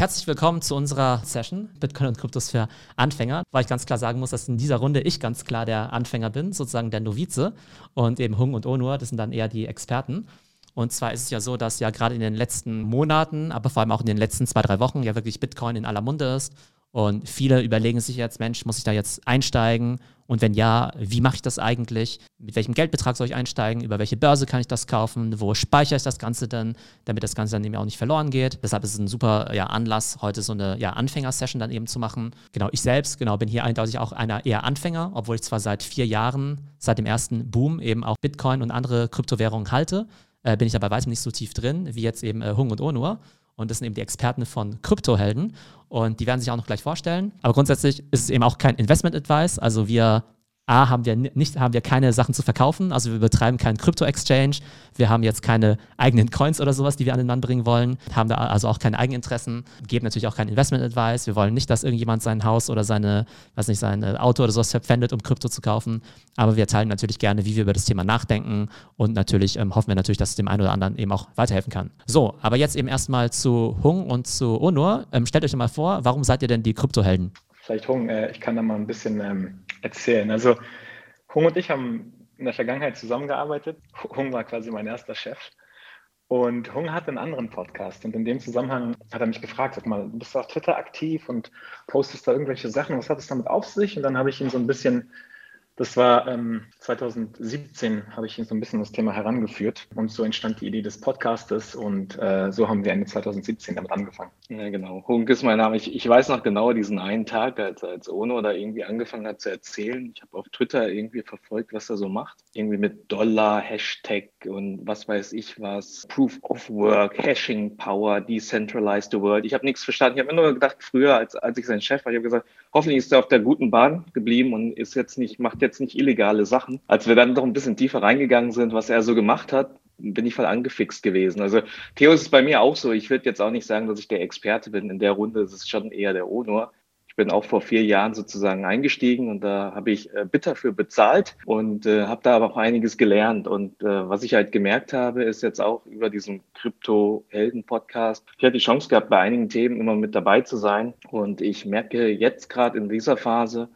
herzlich willkommen zu unserer Session Bitcoin und Kryptos für Anfänger. Weil ich ganz klar sagen muss, dass in dieser Runde ich ganz klar der Anfänger bin, sozusagen der Novize und eben Hung und Onur, das sind dann eher die Experten. Und zwar ist es ja so, dass ja gerade in den letzten Monaten, aber vor allem auch in den letzten zwei, drei Wochen ja wirklich Bitcoin in aller Munde ist und viele überlegen sich jetzt, Mensch, muss ich da jetzt einsteigen? Und wenn ja, wie mache ich das eigentlich? Mit welchem Geldbetrag soll ich einsteigen? Über welche Börse kann ich das kaufen? Wo speichere ich das Ganze denn, damit das Ganze dann eben auch nicht verloren geht? Deshalb ist es ein super ja, Anlass, heute so eine ja, Anfängersession dann eben zu machen. Genau, ich selbst, genau, bin hier eindeutig auch einer eher Anfänger, obwohl ich zwar seit vier Jahren, seit dem ersten Boom eben auch Bitcoin und andere Kryptowährungen halte, äh, bin ich aber weitem nicht so tief drin, wie jetzt eben äh, Hung und Onur. Und das sind eben die Experten von Kryptohelden. Und die werden sich auch noch gleich vorstellen. Aber grundsätzlich ist es eben auch kein Investment Advice. Also wir A, haben wir nicht, haben wir keine Sachen zu verkaufen, also wir betreiben keinen Krypto-Exchange, wir haben jetzt keine eigenen Coins oder sowas, die wir an den Mann bringen wollen, haben da also auch keine Eigeninteressen, geben natürlich auch kein Investment-Advice, wir wollen nicht, dass irgendjemand sein Haus oder seine, weiß nicht, sein Auto oder sowas verpfändet, um Krypto zu kaufen, aber wir teilen natürlich gerne, wie wir über das Thema nachdenken. Und natürlich ähm, hoffen wir natürlich, dass es dem einen oder anderen eben auch weiterhelfen kann. So, aber jetzt eben erstmal zu Hung und zu Onur. Ähm, stellt euch mal vor, warum seid ihr denn die Kryptohelden? Vielleicht Hung, äh, ich kann da mal ein bisschen ähm, erzählen. Also Hung und ich haben in der Vergangenheit zusammengearbeitet. Hung war quasi mein erster Chef. Und Hung hatte einen anderen Podcast und in dem Zusammenhang hat er mich gefragt, sag mal, bist du auf Twitter aktiv und postest da irgendwelche Sachen, was hat es damit auf sich? Und dann habe ich ihn so ein bisschen das war ähm, 2017, habe ich so ein bisschen das Thema herangeführt und so entstand die Idee des Podcastes und äh, so haben wir Ende 2017 damit angefangen. Ja, genau. Hunk ist mein Name. Ich, ich weiß noch genau diesen einen Tag, als, als Ono da irgendwie angefangen hat zu erzählen. Ich habe auf Twitter irgendwie verfolgt, was er so macht. Irgendwie mit Dollar, Hashtag und was weiß ich was. Proof of Work, Hashing Power, Decentralized the World. Ich habe nichts verstanden. Ich habe immer nur gedacht, früher, als, als ich sein Chef war, ich habe gesagt, hoffentlich ist er auf der guten Bahn geblieben und ist jetzt nicht, macht jetzt jetzt nicht illegale Sachen. Als wir dann doch ein bisschen tiefer reingegangen sind, was er so gemacht hat, bin ich voll angefixt gewesen. Also Theo ist bei mir auch so. Ich würde jetzt auch nicht sagen, dass ich der Experte bin in der Runde. Es ist schon eher der Onur. Ich bin auch vor vier Jahren sozusagen eingestiegen und da habe ich äh, bitter für bezahlt und äh, habe da aber auch einiges gelernt. Und äh, was ich halt gemerkt habe, ist jetzt auch über diesen Krypto-Helden-Podcast. Ich hatte die Chance gehabt, bei einigen Themen immer mit dabei zu sein. Und ich merke jetzt gerade in dieser Phase,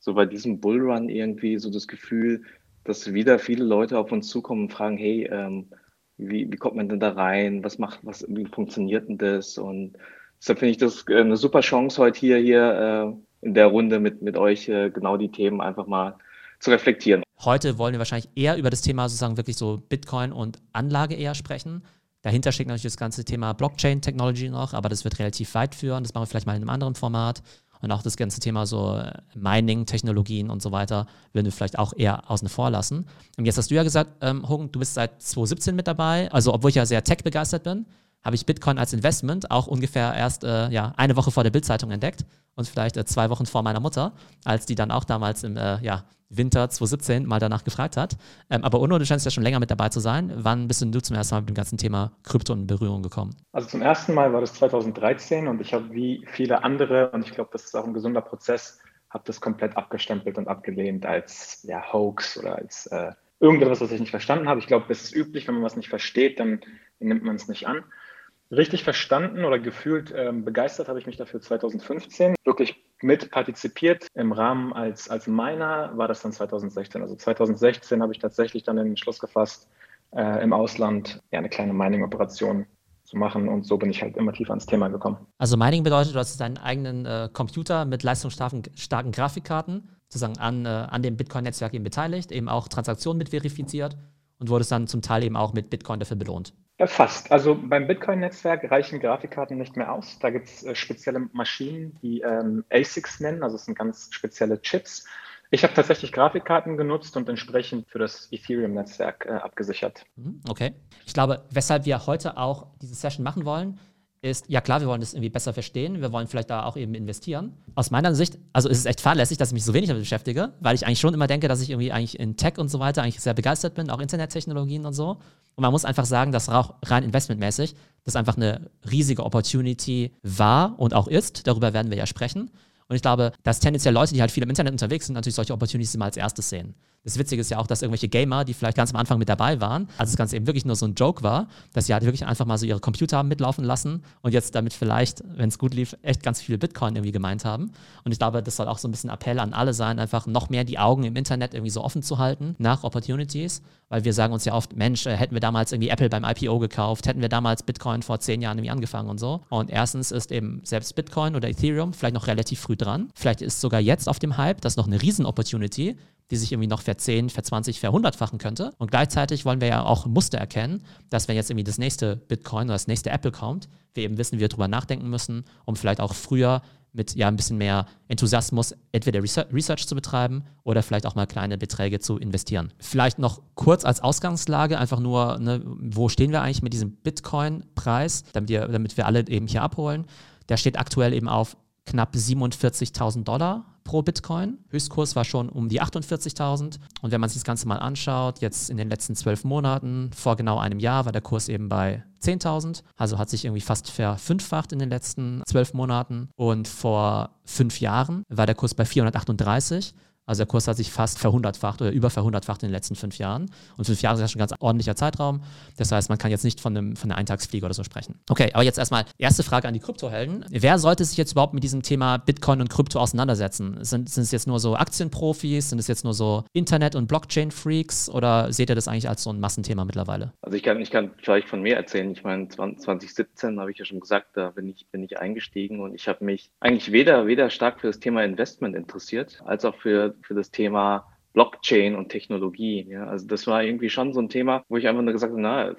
so bei diesem Bullrun irgendwie so das Gefühl, dass wieder viele Leute auf uns zukommen und fragen, hey, ähm, wie, wie kommt man denn da rein? Was macht, was, wie funktioniert denn das? Und deshalb finde ich das äh, eine super Chance heute hier, hier äh, in der Runde mit, mit euch äh, genau die Themen einfach mal zu reflektieren. Heute wollen wir wahrscheinlich eher über das Thema sozusagen wirklich so Bitcoin und Anlage eher sprechen. Dahinter steckt natürlich das ganze Thema Blockchain-Technology noch, aber das wird relativ weit führen. Das machen wir vielleicht mal in einem anderen Format. Und auch das ganze Thema so äh, Mining-Technologien und so weiter würden wir vielleicht auch eher außen vor lassen. Und jetzt hast du ja gesagt, ähm, Hogan, du bist seit 2017 mit dabei. Also, obwohl ich ja sehr tech-begeistert bin, habe ich Bitcoin als Investment auch ungefähr erst äh, ja, eine Woche vor der Bildzeitung entdeckt und vielleicht äh, zwei Wochen vor meiner Mutter, als die dann auch damals im äh, ja, Winter 2017 mal danach gefragt hat. Ähm, aber Uno, du scheinst ja schon länger mit dabei zu sein. Wann bist denn du zum ersten Mal mit dem ganzen Thema Krypto in Berührung gekommen? Also zum ersten Mal war das 2013 und ich habe wie viele andere, und ich glaube, das ist auch ein gesunder Prozess, habe das komplett abgestempelt und abgelehnt als ja, Hoax oder als äh, irgendetwas, was ich nicht verstanden habe. Ich glaube, das ist üblich, wenn man was nicht versteht, dann nimmt man es nicht an. Richtig verstanden oder gefühlt ähm, begeistert habe ich mich dafür 2015. Wirklich mit partizipiert im Rahmen als, als Miner war das dann 2016. Also 2016 habe ich tatsächlich dann den Entschluss gefasst, äh, im Ausland ja, eine kleine Mining-Operation zu machen und so bin ich halt immer tiefer ans Thema gekommen. Also Mining bedeutet, du hast deinen eigenen äh, Computer mit leistungsstarken starken Grafikkarten sozusagen an, äh, an dem Bitcoin-Netzwerk eben beteiligt, eben auch Transaktionen mit verifiziert und wurdest dann zum Teil eben auch mit Bitcoin dafür belohnt. Fast. Also beim Bitcoin-Netzwerk reichen Grafikkarten nicht mehr aus. Da gibt es äh, spezielle Maschinen, die ähm, ASICs nennen, also es sind ganz spezielle Chips. Ich habe tatsächlich Grafikkarten genutzt und entsprechend für das Ethereum-Netzwerk äh, abgesichert. Mhm, okay. Ich glaube, weshalb wir heute auch diese Session machen wollen, ist, ja klar, wir wollen das irgendwie besser verstehen, wir wollen vielleicht da auch eben investieren. Aus meiner Sicht, also ist es echt fahrlässig, dass ich mich so wenig damit beschäftige, weil ich eigentlich schon immer denke, dass ich irgendwie eigentlich in Tech und so weiter eigentlich sehr begeistert bin, auch Internettechnologien und so. Und man muss einfach sagen, dass auch rein investmentmäßig das einfach eine riesige Opportunity war und auch ist. Darüber werden wir ja sprechen. Und ich glaube, dass tendenziell Leute, die halt viel im Internet unterwegs sind, natürlich solche Opportunities immer als erstes sehen. Das Witzige ist ja auch, dass irgendwelche Gamer, die vielleicht ganz am Anfang mit dabei waren, als das Ganze eben wirklich nur so ein Joke war, dass sie halt wirklich einfach mal so ihre Computer haben mitlaufen lassen und jetzt damit vielleicht, wenn es gut lief, echt ganz viele Bitcoin irgendwie gemeint haben. Und ich glaube, das soll auch so ein bisschen Appell an alle sein, einfach noch mehr die Augen im Internet irgendwie so offen zu halten nach Opportunities, weil wir sagen uns ja oft, Mensch, äh, hätten wir damals irgendwie Apple beim IPO gekauft, hätten wir damals Bitcoin vor zehn Jahren irgendwie angefangen und so. Und erstens ist eben selbst Bitcoin oder Ethereum vielleicht noch relativ früh dran. Vielleicht ist sogar jetzt auf dem Hype das noch eine Riesen-Opportunity, die sich irgendwie noch verzehn, verzwanzig, verhundertfachen könnte. Und gleichzeitig wollen wir ja auch Muster erkennen, dass wenn jetzt irgendwie das nächste Bitcoin oder das nächste Apple kommt, wir eben wissen, wie wir darüber nachdenken müssen, um vielleicht auch früher mit ja ein bisschen mehr Enthusiasmus entweder Research zu betreiben oder vielleicht auch mal kleine Beträge zu investieren. Vielleicht noch kurz als Ausgangslage einfach nur, ne, wo stehen wir eigentlich mit diesem Bitcoin-Preis, damit, damit wir alle eben hier abholen. Der steht aktuell eben auf knapp 47.000 Dollar pro Bitcoin. Höchstkurs war schon um die 48.000. Und wenn man sich das Ganze mal anschaut, jetzt in den letzten zwölf Monaten, vor genau einem Jahr, war der Kurs eben bei 10.000. Also hat sich irgendwie fast verfünffacht in den letzten zwölf Monaten. Und vor fünf Jahren war der Kurs bei 438. Also der Kurs hat sich fast verhundertfacht oder über verhundertfacht in den letzten fünf Jahren. Und fünf Jahre ist ja schon ein ganz ordentlicher Zeitraum. Das heißt, man kann jetzt nicht von, einem, von einer Eintagsfliege oder so sprechen. Okay, aber jetzt erstmal erste Frage an die Kryptohelden. Wer sollte sich jetzt überhaupt mit diesem Thema Bitcoin und Krypto auseinandersetzen? Sind, sind es jetzt nur so Aktienprofis? Sind es jetzt nur so Internet- und Blockchain-Freaks? Oder seht ihr das eigentlich als so ein Massenthema mittlerweile? Also ich kann, ich kann vielleicht von mir erzählen. Ich meine, 2017 habe ich ja schon gesagt, da bin ich, bin ich eingestiegen und ich habe mich eigentlich weder, weder stark für das Thema Investment interessiert, als auch für für das Thema Blockchain und Technologie. Ja, also das war irgendwie schon so ein Thema, wo ich einfach nur gesagt habe, na,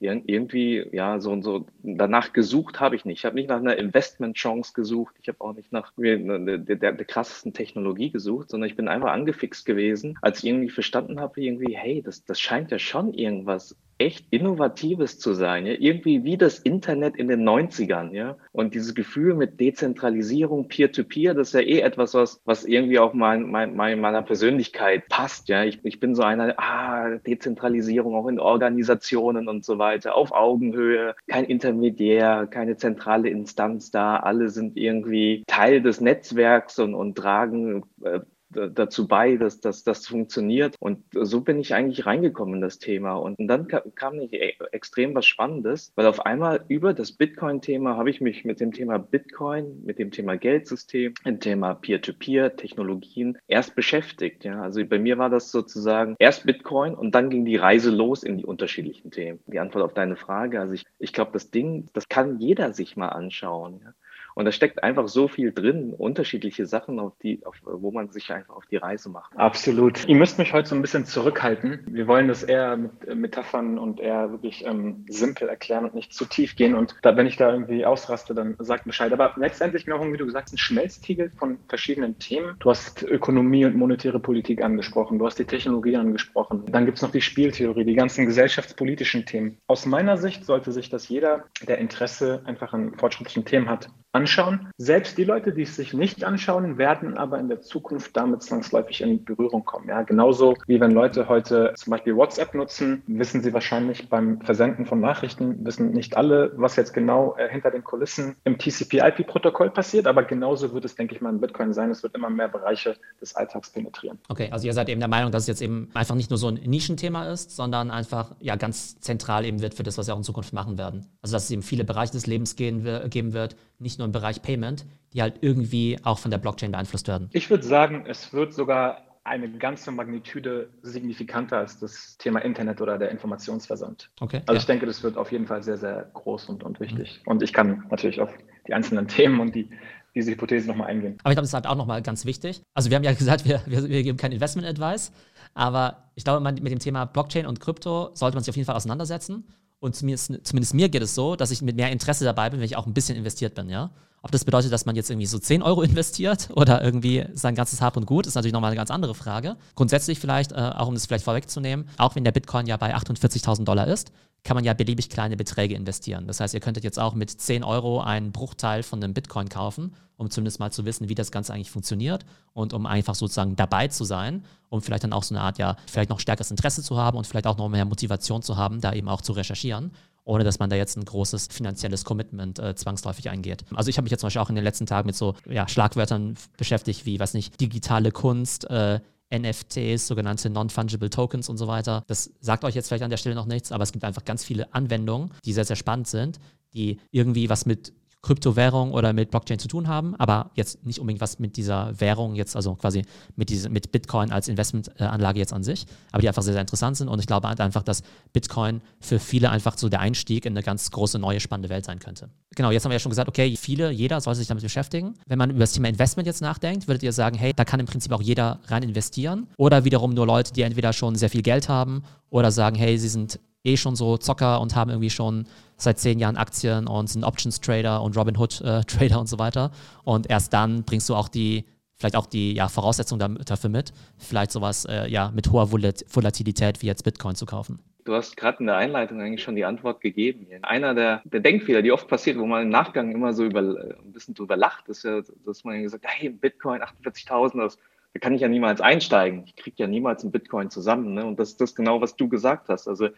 irgendwie, ja, so und so, danach gesucht habe ich nicht. Ich habe nicht nach einer Investmentchance gesucht. Ich habe auch nicht nach der, der, der, krassesten Technologie gesucht, sondern ich bin einfach angefixt gewesen, als ich irgendwie verstanden habe, irgendwie, hey, das, das scheint ja schon irgendwas echt Innovatives zu sein, ja? irgendwie wie das Internet in den 90ern, ja. Und dieses Gefühl mit Dezentralisierung, Peer-to-Peer, -Peer, das ist ja eh etwas, was, was irgendwie auch mein, mein, meiner Persönlichkeit passt, ja. Ich, ich bin so einer, ah, Dezentralisierung auch in Organisationen und so weiter, auf Augenhöhe, kein Intermediär, keine zentrale Instanz da, alle sind irgendwie Teil des Netzwerks und, und tragen äh, dazu bei, dass, dass das funktioniert. Und so bin ich eigentlich reingekommen in das Thema. Und dann kam nicht e, extrem was Spannendes, weil auf einmal über das Bitcoin-Thema habe ich mich mit dem Thema Bitcoin, mit dem Thema Geldsystem, dem Thema Peer-to-Peer, Technologien erst beschäftigt. Ja, also bei mir war das sozusagen erst Bitcoin und dann ging die Reise los in die unterschiedlichen Themen. Die Antwort auf deine Frage, also ich, ich glaube, das Ding, das kann jeder sich mal anschauen. Ja. Und da steckt einfach so viel drin, unterschiedliche Sachen, auf die, auf, wo man sich einfach auf die Reise macht. Absolut. Ihr müsst mich heute so ein bisschen zurückhalten. Wir wollen das eher mit Metaphern und eher wirklich ähm, simpel erklären und nicht zu tief gehen. Und da, wenn ich da irgendwie ausraste, dann sagt Bescheid. Aber letztendlich, genau wie du gesagt hast, ein Schmelztiegel von verschiedenen Themen. Du hast Ökonomie und monetäre Politik angesprochen. Du hast die Technologie angesprochen. Dann gibt es noch die Spieltheorie, die ganzen gesellschaftspolitischen Themen. Aus meiner Sicht sollte sich das jeder, der Interesse einfach an fortschrittlichen Themen hat, anschauen. Selbst die Leute, die es sich nicht anschauen, werden aber in der Zukunft damit zwangsläufig in Berührung kommen. Ja, genauso wie wenn Leute heute zum Beispiel WhatsApp nutzen, wissen sie wahrscheinlich beim Versenden von Nachrichten, wissen nicht alle, was jetzt genau äh, hinter den Kulissen im TCP-IP-Protokoll passiert, aber genauso wird es, denke ich mal, in Bitcoin sein. Es wird immer mehr Bereiche des Alltags penetrieren. Okay, also ihr seid eben der Meinung, dass es jetzt eben einfach nicht nur so ein Nischenthema ist, sondern einfach ja ganz zentral eben wird für das, was wir auch in Zukunft machen werden. Also dass es eben viele Bereiche des Lebens gehen, geben wird, nicht nur im Bereich Payment, die halt irgendwie auch von der Blockchain beeinflusst werden? Ich würde sagen, es wird sogar eine ganze Magnitude signifikanter als das Thema Internet oder der Informationsversand. Okay, also ja. ich denke, das wird auf jeden Fall sehr, sehr groß und, und wichtig. Mhm. Und ich kann natürlich auf die einzelnen Themen und die, diese Hypothese nochmal eingehen. Aber ich glaube, das ist halt auch nochmal ganz wichtig. Also wir haben ja gesagt, wir, wir, wir geben kein Investment-Advice, aber ich glaube, mit dem Thema Blockchain und Krypto sollte man sich auf jeden Fall auseinandersetzen. Und zumindest, zumindest mir geht es so, dass ich mit mehr Interesse dabei bin, wenn ich auch ein bisschen investiert bin, ja. Ob das bedeutet, dass man jetzt irgendwie so 10 Euro investiert oder irgendwie sein ganzes Hab und Gut, ist natürlich nochmal eine ganz andere Frage. Grundsätzlich vielleicht, äh, auch um das vielleicht vorwegzunehmen, auch wenn der Bitcoin ja bei 48.000 Dollar ist, kann man ja beliebig kleine Beträge investieren. Das heißt, ihr könntet jetzt auch mit 10 Euro einen Bruchteil von einem Bitcoin kaufen, um zumindest mal zu wissen, wie das Ganze eigentlich funktioniert und um einfach sozusagen dabei zu sein, um vielleicht dann auch so eine Art, ja, vielleicht noch stärkeres Interesse zu haben und vielleicht auch noch mehr Motivation zu haben, da eben auch zu recherchieren ohne dass man da jetzt ein großes finanzielles Commitment äh, zwangsläufig eingeht. Also ich habe mich jetzt zum Beispiel auch in den letzten Tagen mit so ja, Schlagwörtern beschäftigt, wie, weiß nicht, digitale Kunst, äh, NFTs, sogenannte Non-Fungible Tokens und so weiter. Das sagt euch jetzt vielleicht an der Stelle noch nichts, aber es gibt einfach ganz viele Anwendungen, die sehr, sehr spannend sind, die irgendwie was mit Kryptowährung oder mit Blockchain zu tun haben, aber jetzt nicht unbedingt was mit dieser Währung jetzt, also quasi mit, diese, mit Bitcoin als Investmentanlage jetzt an sich, aber die einfach sehr, sehr interessant sind und ich glaube halt einfach, dass Bitcoin für viele einfach so der Einstieg in eine ganz große, neue, spannende Welt sein könnte. Genau, jetzt haben wir ja schon gesagt, okay, viele, jeder soll sich damit beschäftigen. Wenn man über das Thema Investment jetzt nachdenkt, würdet ihr sagen, hey, da kann im Prinzip auch jeder rein investieren oder wiederum nur Leute, die entweder schon sehr viel Geld haben oder sagen, hey, sie sind eh schon so Zocker und haben irgendwie schon seit zehn Jahren Aktien und sind Options-Trader und Robinhood-Trader äh, und so weiter. Und erst dann bringst du auch die, vielleicht auch die ja, Voraussetzungen dafür mit, vielleicht sowas äh, ja, mit hoher Volatilität wie jetzt Bitcoin zu kaufen. Du hast gerade in der Einleitung eigentlich schon die Antwort gegeben. Einer der, der Denkfehler, die oft passiert, wo man im Nachgang immer so über, ein bisschen drüber lacht, ist ja, dass man gesagt hat, hey, Bitcoin 48.000, da kann ich ja niemals einsteigen. Ich kriege ja niemals einen Bitcoin zusammen. Ne? Und das ist das genau, was du gesagt hast. Also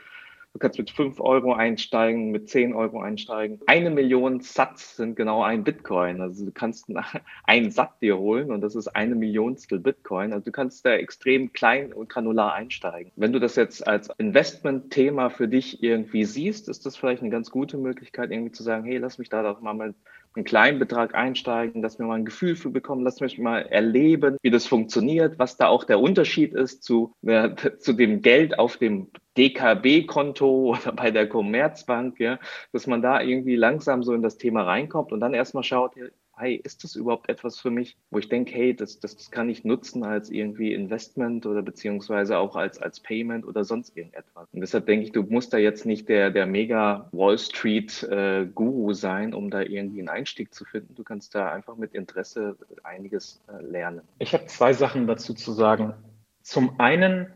Du kannst mit 5 Euro einsteigen, mit 10 Euro einsteigen. Eine Million Satz sind genau ein Bitcoin. Also du kannst einen Satz dir holen und das ist eine Millionstel Bitcoin. Also du kannst da extrem klein und granular einsteigen. Wenn du das jetzt als Investment-Thema für dich irgendwie siehst, ist das vielleicht eine ganz gute Möglichkeit, irgendwie zu sagen, hey, lass mich da doch mal einen kleinen Betrag einsteigen, lass mir mal ein Gefühl für bekommen, lass mich mal erleben, wie das funktioniert, was da auch der Unterschied ist zu, äh, zu dem Geld auf dem DKB-Konto oder bei der Commerzbank, ja, dass man da irgendwie langsam so in das Thema reinkommt und dann erstmal schaut, hey, ist das überhaupt etwas für mich, wo ich denke, hey, das, das, kann ich nutzen als irgendwie Investment oder beziehungsweise auch als, als Payment oder sonst irgendetwas. Und deshalb denke ich, du musst da jetzt nicht der, der mega Wall Street äh, Guru sein, um da irgendwie einen Einstieg zu finden. Du kannst da einfach mit Interesse einiges äh, lernen. Ich habe zwei Sachen dazu zu sagen. Zum einen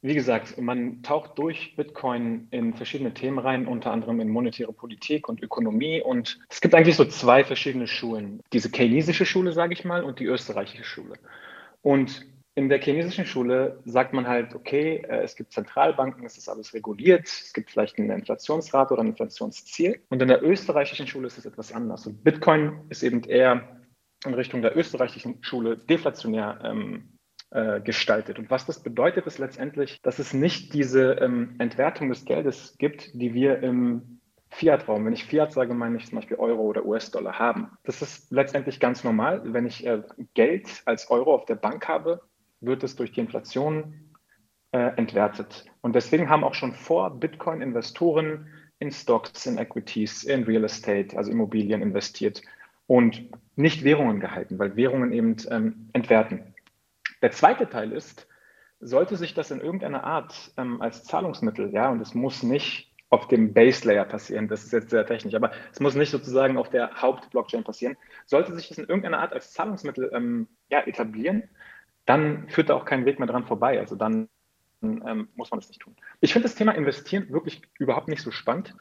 wie gesagt, man taucht durch Bitcoin in verschiedene Themen rein, unter anderem in monetäre Politik und Ökonomie. Und es gibt eigentlich so zwei verschiedene Schulen. Diese chinesische Schule, sage ich mal, und die österreichische Schule. Und in der chinesischen Schule sagt man halt, okay, äh, es gibt Zentralbanken, es ist alles reguliert, es gibt vielleicht eine Inflationsrate oder ein Inflationsziel. Und in der österreichischen Schule ist es etwas anders. Und Bitcoin ist eben eher in Richtung der österreichischen Schule deflationär ähm, äh, gestaltet. Und was das bedeutet, ist letztendlich, dass es nicht diese ähm, Entwertung des Geldes gibt, die wir im Fiat-Raum, wenn ich Fiat sage, meine ich zum Beispiel Euro oder US-Dollar haben. Das ist letztendlich ganz normal. Wenn ich äh, Geld als Euro auf der Bank habe, wird es durch die Inflation äh, entwertet. Und deswegen haben auch schon vor Bitcoin Investoren in Stocks, in Equities, in Real Estate, also Immobilien investiert und nicht Währungen gehalten, weil Währungen eben ähm, entwerten. Der zweite Teil ist, sollte sich das in irgendeiner Art ähm, als Zahlungsmittel, ja, und es muss nicht auf dem Base Layer passieren, das ist jetzt sehr technisch, aber es muss nicht sozusagen auf der Haupt-Blockchain passieren, sollte sich das in irgendeiner Art als Zahlungsmittel ähm, ja, etablieren, dann führt da auch kein Weg mehr dran vorbei. Also dann ähm, muss man das nicht tun. Ich finde das Thema Investieren wirklich überhaupt nicht so spannend.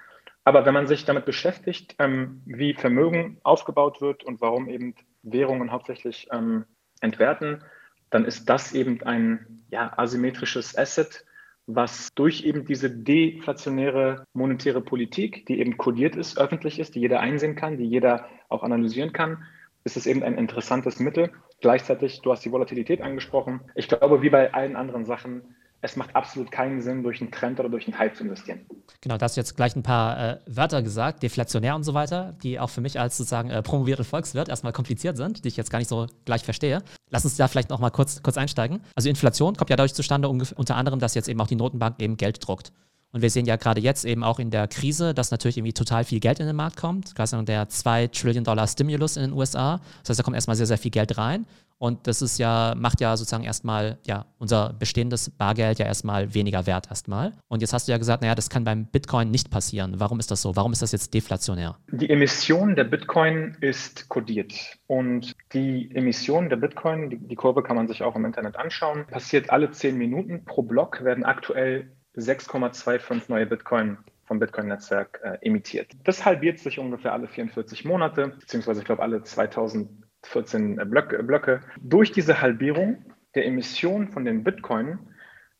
Aber wenn man sich damit beschäftigt, ähm, wie Vermögen aufgebaut wird und warum eben Währungen hauptsächlich ähm, entwerten, dann ist das eben ein ja, asymmetrisches Asset, was durch eben diese deflationäre monetäre Politik, die eben kodiert ist, öffentlich ist, die jeder einsehen kann, die jeder auch analysieren kann, ist es eben ein interessantes Mittel. Gleichzeitig, du hast die Volatilität angesprochen. Ich glaube, wie bei allen anderen Sachen, es macht absolut keinen Sinn, durch einen Trend oder durch einen Hype zu investieren. Genau, da hast du jetzt gleich ein paar äh, Wörter gesagt, deflationär und so weiter, die auch für mich als sozusagen äh, promovierte Volkswirt erstmal kompliziert sind, die ich jetzt gar nicht so gleich verstehe. Lass uns da vielleicht noch mal kurz, kurz einsteigen. Also Inflation kommt ja dadurch zustande, unter anderem, dass jetzt eben auch die Notenbank eben Geld druckt. Und wir sehen ja gerade jetzt eben auch in der Krise, dass natürlich irgendwie total viel Geld in den Markt kommt. Gerade der 2 Trillion Dollar Stimulus in den USA. Das heißt, da kommt erstmal sehr, sehr viel Geld rein. Und das ist ja, macht ja sozusagen erstmal, ja, unser bestehendes Bargeld ja erstmal weniger wert erstmal. Und jetzt hast du ja gesagt, naja, das kann beim Bitcoin nicht passieren. Warum ist das so? Warum ist das jetzt deflationär? Die Emission der Bitcoin ist kodiert. Und die Emission der Bitcoin, die, die Kurve kann man sich auch im Internet anschauen, passiert alle 10 Minuten. Pro Block werden aktuell 6,25 neue Bitcoin vom Bitcoin-Netzwerk äh, emittiert. Das halbiert sich ungefähr alle 44 Monate, beziehungsweise ich glaube alle 2000 14 Blöcke, Blöcke. Durch diese Halbierung der Emissionen von den Bitcoin,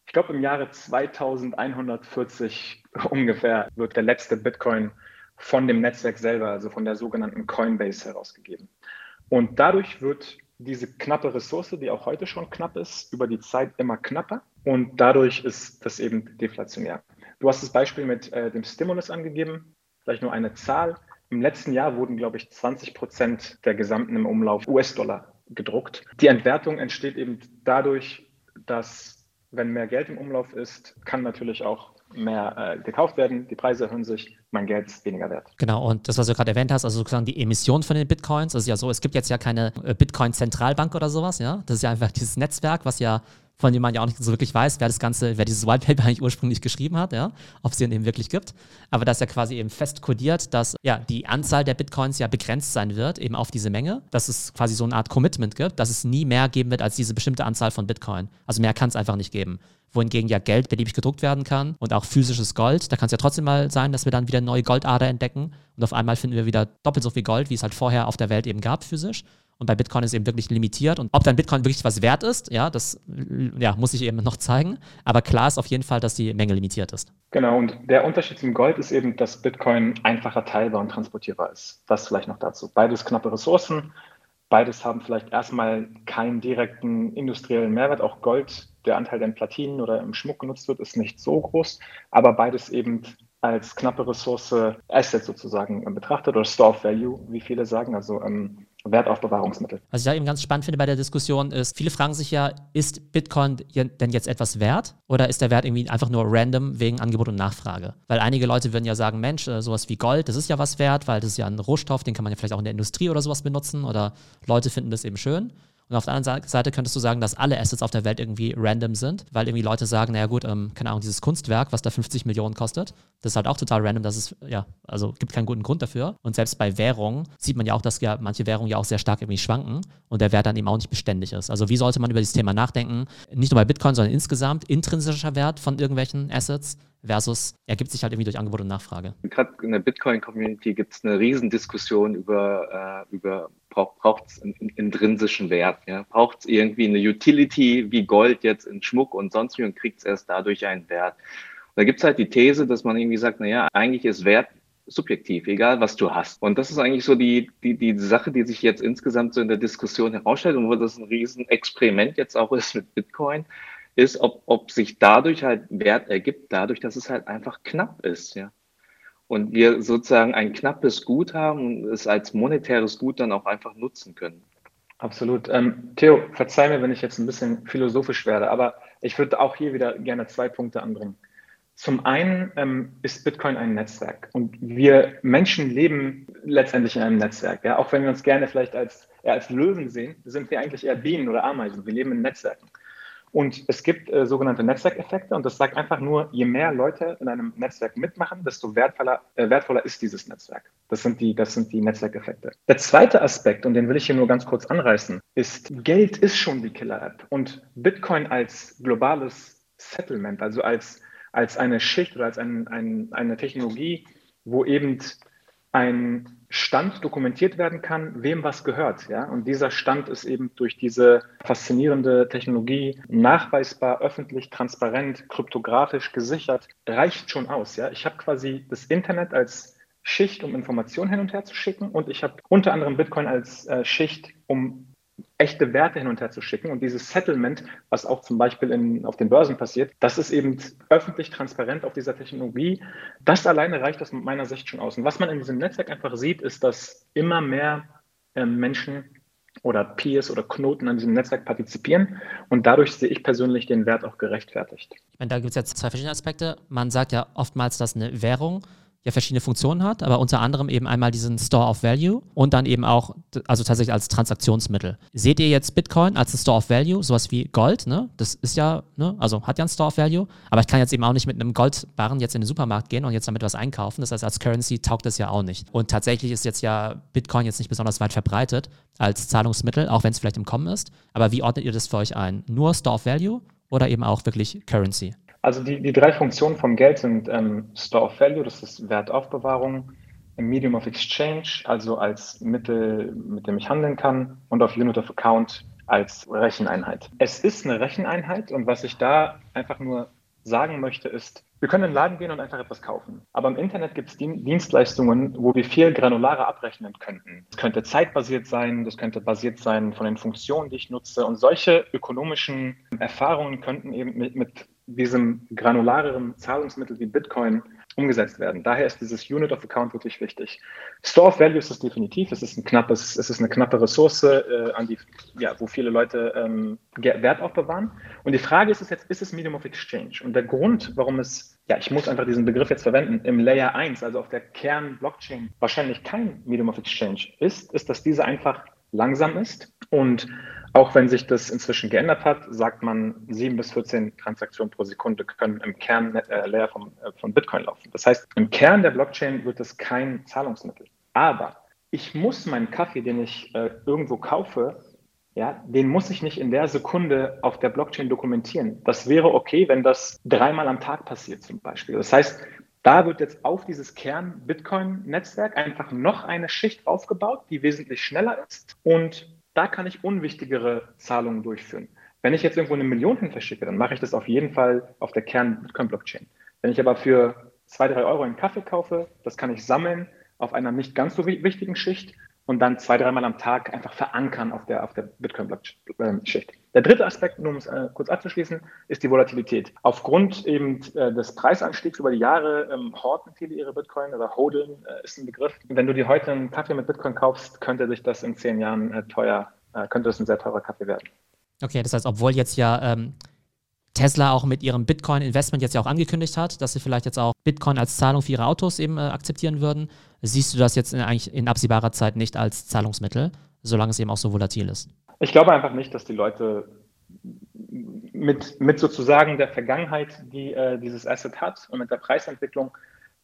ich glaube im Jahre 2140 ungefähr, wird der letzte Bitcoin von dem Netzwerk selber, also von der sogenannten Coinbase herausgegeben. Und dadurch wird diese knappe Ressource, die auch heute schon knapp ist, über die Zeit immer knapper und dadurch ist das eben deflationär. Du hast das Beispiel mit äh, dem Stimulus angegeben, vielleicht nur eine Zahl. Im letzten Jahr wurden, glaube ich, 20 Prozent der gesamten im Umlauf US-Dollar gedruckt. Die Entwertung entsteht eben dadurch, dass wenn mehr Geld im Umlauf ist, kann natürlich auch mehr äh, gekauft werden, die Preise erhöhen sich, mein Geld ist weniger wert. Genau, und das, was du gerade erwähnt hast, also sozusagen die Emission von den Bitcoins, das ist ja so, es gibt jetzt ja keine äh, Bitcoin-Zentralbank oder sowas, ja. Das ist ja einfach dieses Netzwerk, was ja von dem man ja auch nicht so wirklich weiß, wer das Ganze, wer dieses White Paper eigentlich ursprünglich geschrieben hat, ja, ob es den eben wirklich gibt. Aber das ist ja quasi eben fest kodiert, dass ja die Anzahl der Bitcoins ja begrenzt sein wird, eben auf diese Menge, dass es quasi so eine Art Commitment gibt, dass es nie mehr geben wird als diese bestimmte Anzahl von Bitcoin. Also mehr kann es einfach nicht geben wohingegen ja Geld beliebig gedruckt werden kann und auch physisches Gold. Da kann es ja trotzdem mal sein, dass wir dann wieder neue Goldader entdecken und auf einmal finden wir wieder doppelt so viel Gold, wie es halt vorher auf der Welt eben gab physisch. Und bei Bitcoin ist eben wirklich limitiert. Und ob dann Bitcoin wirklich was wert ist, ja, das ja, muss ich eben noch zeigen. Aber klar ist auf jeden Fall, dass die Menge limitiert ist. Genau, und der Unterschied zum Gold ist eben, dass Bitcoin einfacher teilbar und transportierbar ist. Das vielleicht noch dazu. Beides knappe Ressourcen, beides haben vielleicht erstmal keinen direkten industriellen Mehrwert. Auch Gold, der Anteil, der in Platinen oder im Schmuck genutzt wird, ist nicht so groß, aber beides eben als knappe Ressource Asset sozusagen betrachtet oder Store of Value, wie viele sagen. Also ähm, Wertaufbewahrungsmittel. Was ich da eben ganz spannend finde bei der Diskussion ist, viele fragen sich ja, ist Bitcoin denn jetzt etwas wert oder ist der Wert irgendwie einfach nur random wegen Angebot und Nachfrage? Weil einige Leute würden ja sagen, Mensch, äh, sowas wie Gold, das ist ja was wert, weil das ist ja ein Rohstoff, den kann man ja vielleicht auch in der Industrie oder sowas benutzen oder Leute finden das eben schön. Und auf der anderen Seite könntest du sagen, dass alle Assets auf der Welt irgendwie random sind, weil irgendwie Leute sagen, naja gut, ähm, keine Ahnung, dieses Kunstwerk, was da 50 Millionen kostet, das ist halt auch total random, das ist, ja, also gibt keinen guten Grund dafür. Und selbst bei Währungen sieht man ja auch, dass ja manche Währungen ja auch sehr stark irgendwie schwanken und der Wert dann eben auch nicht beständig ist. Also wie sollte man über dieses Thema nachdenken? Nicht nur bei Bitcoin, sondern insgesamt intrinsischer Wert von irgendwelchen Assets versus ergibt sich halt irgendwie durch Angebot und Nachfrage. Gerade in der Bitcoin-Community gibt es eine Riesendiskussion über, äh, über braucht es einen intrinsischen Wert. Ja? Braucht es irgendwie eine Utility wie Gold jetzt in Schmuck und sonst wie und kriegt es erst dadurch einen Wert. Und da gibt es halt die These, dass man irgendwie sagt, naja, eigentlich ist Wert subjektiv, egal was du hast. Und das ist eigentlich so die, die, die Sache, die sich jetzt insgesamt so in der Diskussion herausstellt und wo das ein Riesenexperiment jetzt auch ist mit Bitcoin, ist, ob, ob sich dadurch halt Wert ergibt, dadurch, dass es halt einfach knapp ist, ja. Und wir sozusagen ein knappes Gut haben und es als monetäres Gut dann auch einfach nutzen können. Absolut. Ähm, Theo, verzeih mir, wenn ich jetzt ein bisschen philosophisch werde, aber ich würde auch hier wieder gerne zwei Punkte anbringen. Zum einen ähm, ist Bitcoin ein Netzwerk und wir Menschen leben letztendlich in einem Netzwerk. Ja? Auch wenn wir uns gerne vielleicht als, als Löwen sehen, sind wir eigentlich eher Bienen oder Ameisen. Wir leben in Netzwerken. Und es gibt äh, sogenannte Netzwerkeffekte und das sagt einfach nur, je mehr Leute in einem Netzwerk mitmachen, desto wertvoller, äh, wertvoller ist dieses Netzwerk. Das sind, die, das sind die Netzwerkeffekte. Der zweite Aspekt, und den will ich hier nur ganz kurz anreißen, ist, Geld ist schon die Killer-App. Und Bitcoin als globales Settlement, also als, als eine Schicht oder als ein, ein, eine Technologie, wo eben ein Stand dokumentiert werden kann, wem was gehört. Ja? Und dieser Stand ist eben durch diese faszinierende Technologie nachweisbar, öffentlich, transparent, kryptografisch gesichert, reicht schon aus. Ja? Ich habe quasi das Internet als Schicht, um Informationen hin und her zu schicken und ich habe unter anderem Bitcoin als äh, Schicht, um echte Werte hin und her zu schicken. Und dieses Settlement, was auch zum Beispiel in, auf den Börsen passiert, das ist eben öffentlich transparent auf dieser Technologie. Das alleine reicht aus meiner Sicht schon aus. Und was man in diesem Netzwerk einfach sieht, ist, dass immer mehr äh, Menschen oder Peers oder Knoten an diesem Netzwerk partizipieren. Und dadurch sehe ich persönlich den Wert auch gerechtfertigt. Ich meine, da gibt es jetzt zwei verschiedene Aspekte. Man sagt ja oftmals, dass eine Währung ja verschiedene Funktionen hat, aber unter anderem eben einmal diesen Store of Value und dann eben auch, also tatsächlich als Transaktionsmittel. Seht ihr jetzt Bitcoin als ein Store of Value, sowas wie Gold, ne? Das ist ja, ne, also hat ja ein Store of Value, aber ich kann jetzt eben auch nicht mit einem Goldbarren jetzt in den Supermarkt gehen und jetzt damit was einkaufen. Das heißt, als Currency taugt das ja auch nicht. Und tatsächlich ist jetzt ja Bitcoin jetzt nicht besonders weit verbreitet als Zahlungsmittel, auch wenn es vielleicht im Kommen ist. Aber wie ordnet ihr das für euch ein? Nur Store of Value oder eben auch wirklich Currency? Also die, die drei Funktionen vom Geld sind ähm, Store of Value, das ist Wertaufbewahrung, Medium of Exchange, also als Mittel, mit dem ich handeln kann, und auf Unit of Account als Recheneinheit. Es ist eine Recheneinheit und was ich da einfach nur sagen möchte, ist, wir können in den Laden gehen und einfach etwas kaufen. Aber im Internet gibt es Dienstleistungen, wo wir viel granularer abrechnen könnten. Das könnte zeitbasiert sein, das könnte basiert sein von den Funktionen, die ich nutze. Und solche ökonomischen Erfahrungen könnten eben mit, mit diesem granulareren Zahlungsmittel wie Bitcoin umgesetzt werden. Daher ist dieses Unit of Account wirklich wichtig. Store of Value ist es definitiv. Es ist ein knappes, es ist eine knappe Ressource, äh, an die, ja, wo viele Leute ähm, Wert aufbewahren. Und die Frage ist es jetzt, ist es Medium of Exchange? Und der Grund, warum es, ja, ich muss einfach diesen Begriff jetzt verwenden, im Layer 1, also auf der Kern-Blockchain, wahrscheinlich kein Medium of Exchange ist, ist, dass diese einfach langsam ist und auch wenn sich das inzwischen geändert hat, sagt man, 7 bis 14 Transaktionen pro Sekunde können im Kern-Layer äh, von, äh, von Bitcoin laufen. Das heißt, im Kern der Blockchain wird es kein Zahlungsmittel. Aber ich muss meinen Kaffee, den ich äh, irgendwo kaufe, ja, den muss ich nicht in der Sekunde auf der Blockchain dokumentieren. Das wäre okay, wenn das dreimal am Tag passiert zum Beispiel. Das heißt, da wird jetzt auf dieses Kern-Bitcoin-Netzwerk einfach noch eine Schicht aufgebaut, die wesentlich schneller ist und da kann ich unwichtigere Zahlungen durchführen. Wenn ich jetzt irgendwo eine Million hin verschicke, dann mache ich das auf jeden Fall auf der Kern-Bitcoin-Blockchain. Wenn ich aber für zwei, drei Euro einen Kaffee kaufe, das kann ich sammeln auf einer nicht ganz so wichtigen Schicht und dann zwei, dreimal am Tag einfach verankern auf der, auf der Bitcoin-Schicht. Der dritte Aspekt, nur um es äh, kurz abzuschließen, ist die Volatilität. Aufgrund eben äh, des Preisanstiegs über die Jahre ähm, horten viele ihre Bitcoin oder hodeln äh, ist ein Begriff. Wenn du dir heute einen Kaffee mit Bitcoin kaufst, könnte sich das in zehn Jahren äh, teuer, äh, könnte das ein sehr teurer Kaffee werden. Okay, das heißt, obwohl jetzt ja ähm, Tesla auch mit ihrem Bitcoin-Investment jetzt ja auch angekündigt hat, dass sie vielleicht jetzt auch Bitcoin als Zahlung für ihre Autos eben äh, akzeptieren würden, siehst du das jetzt in, eigentlich in absehbarer Zeit nicht als Zahlungsmittel, solange es eben auch so volatil ist? Ich glaube einfach nicht, dass die Leute mit, mit sozusagen der Vergangenheit, die äh, dieses Asset hat und mit der Preisentwicklung,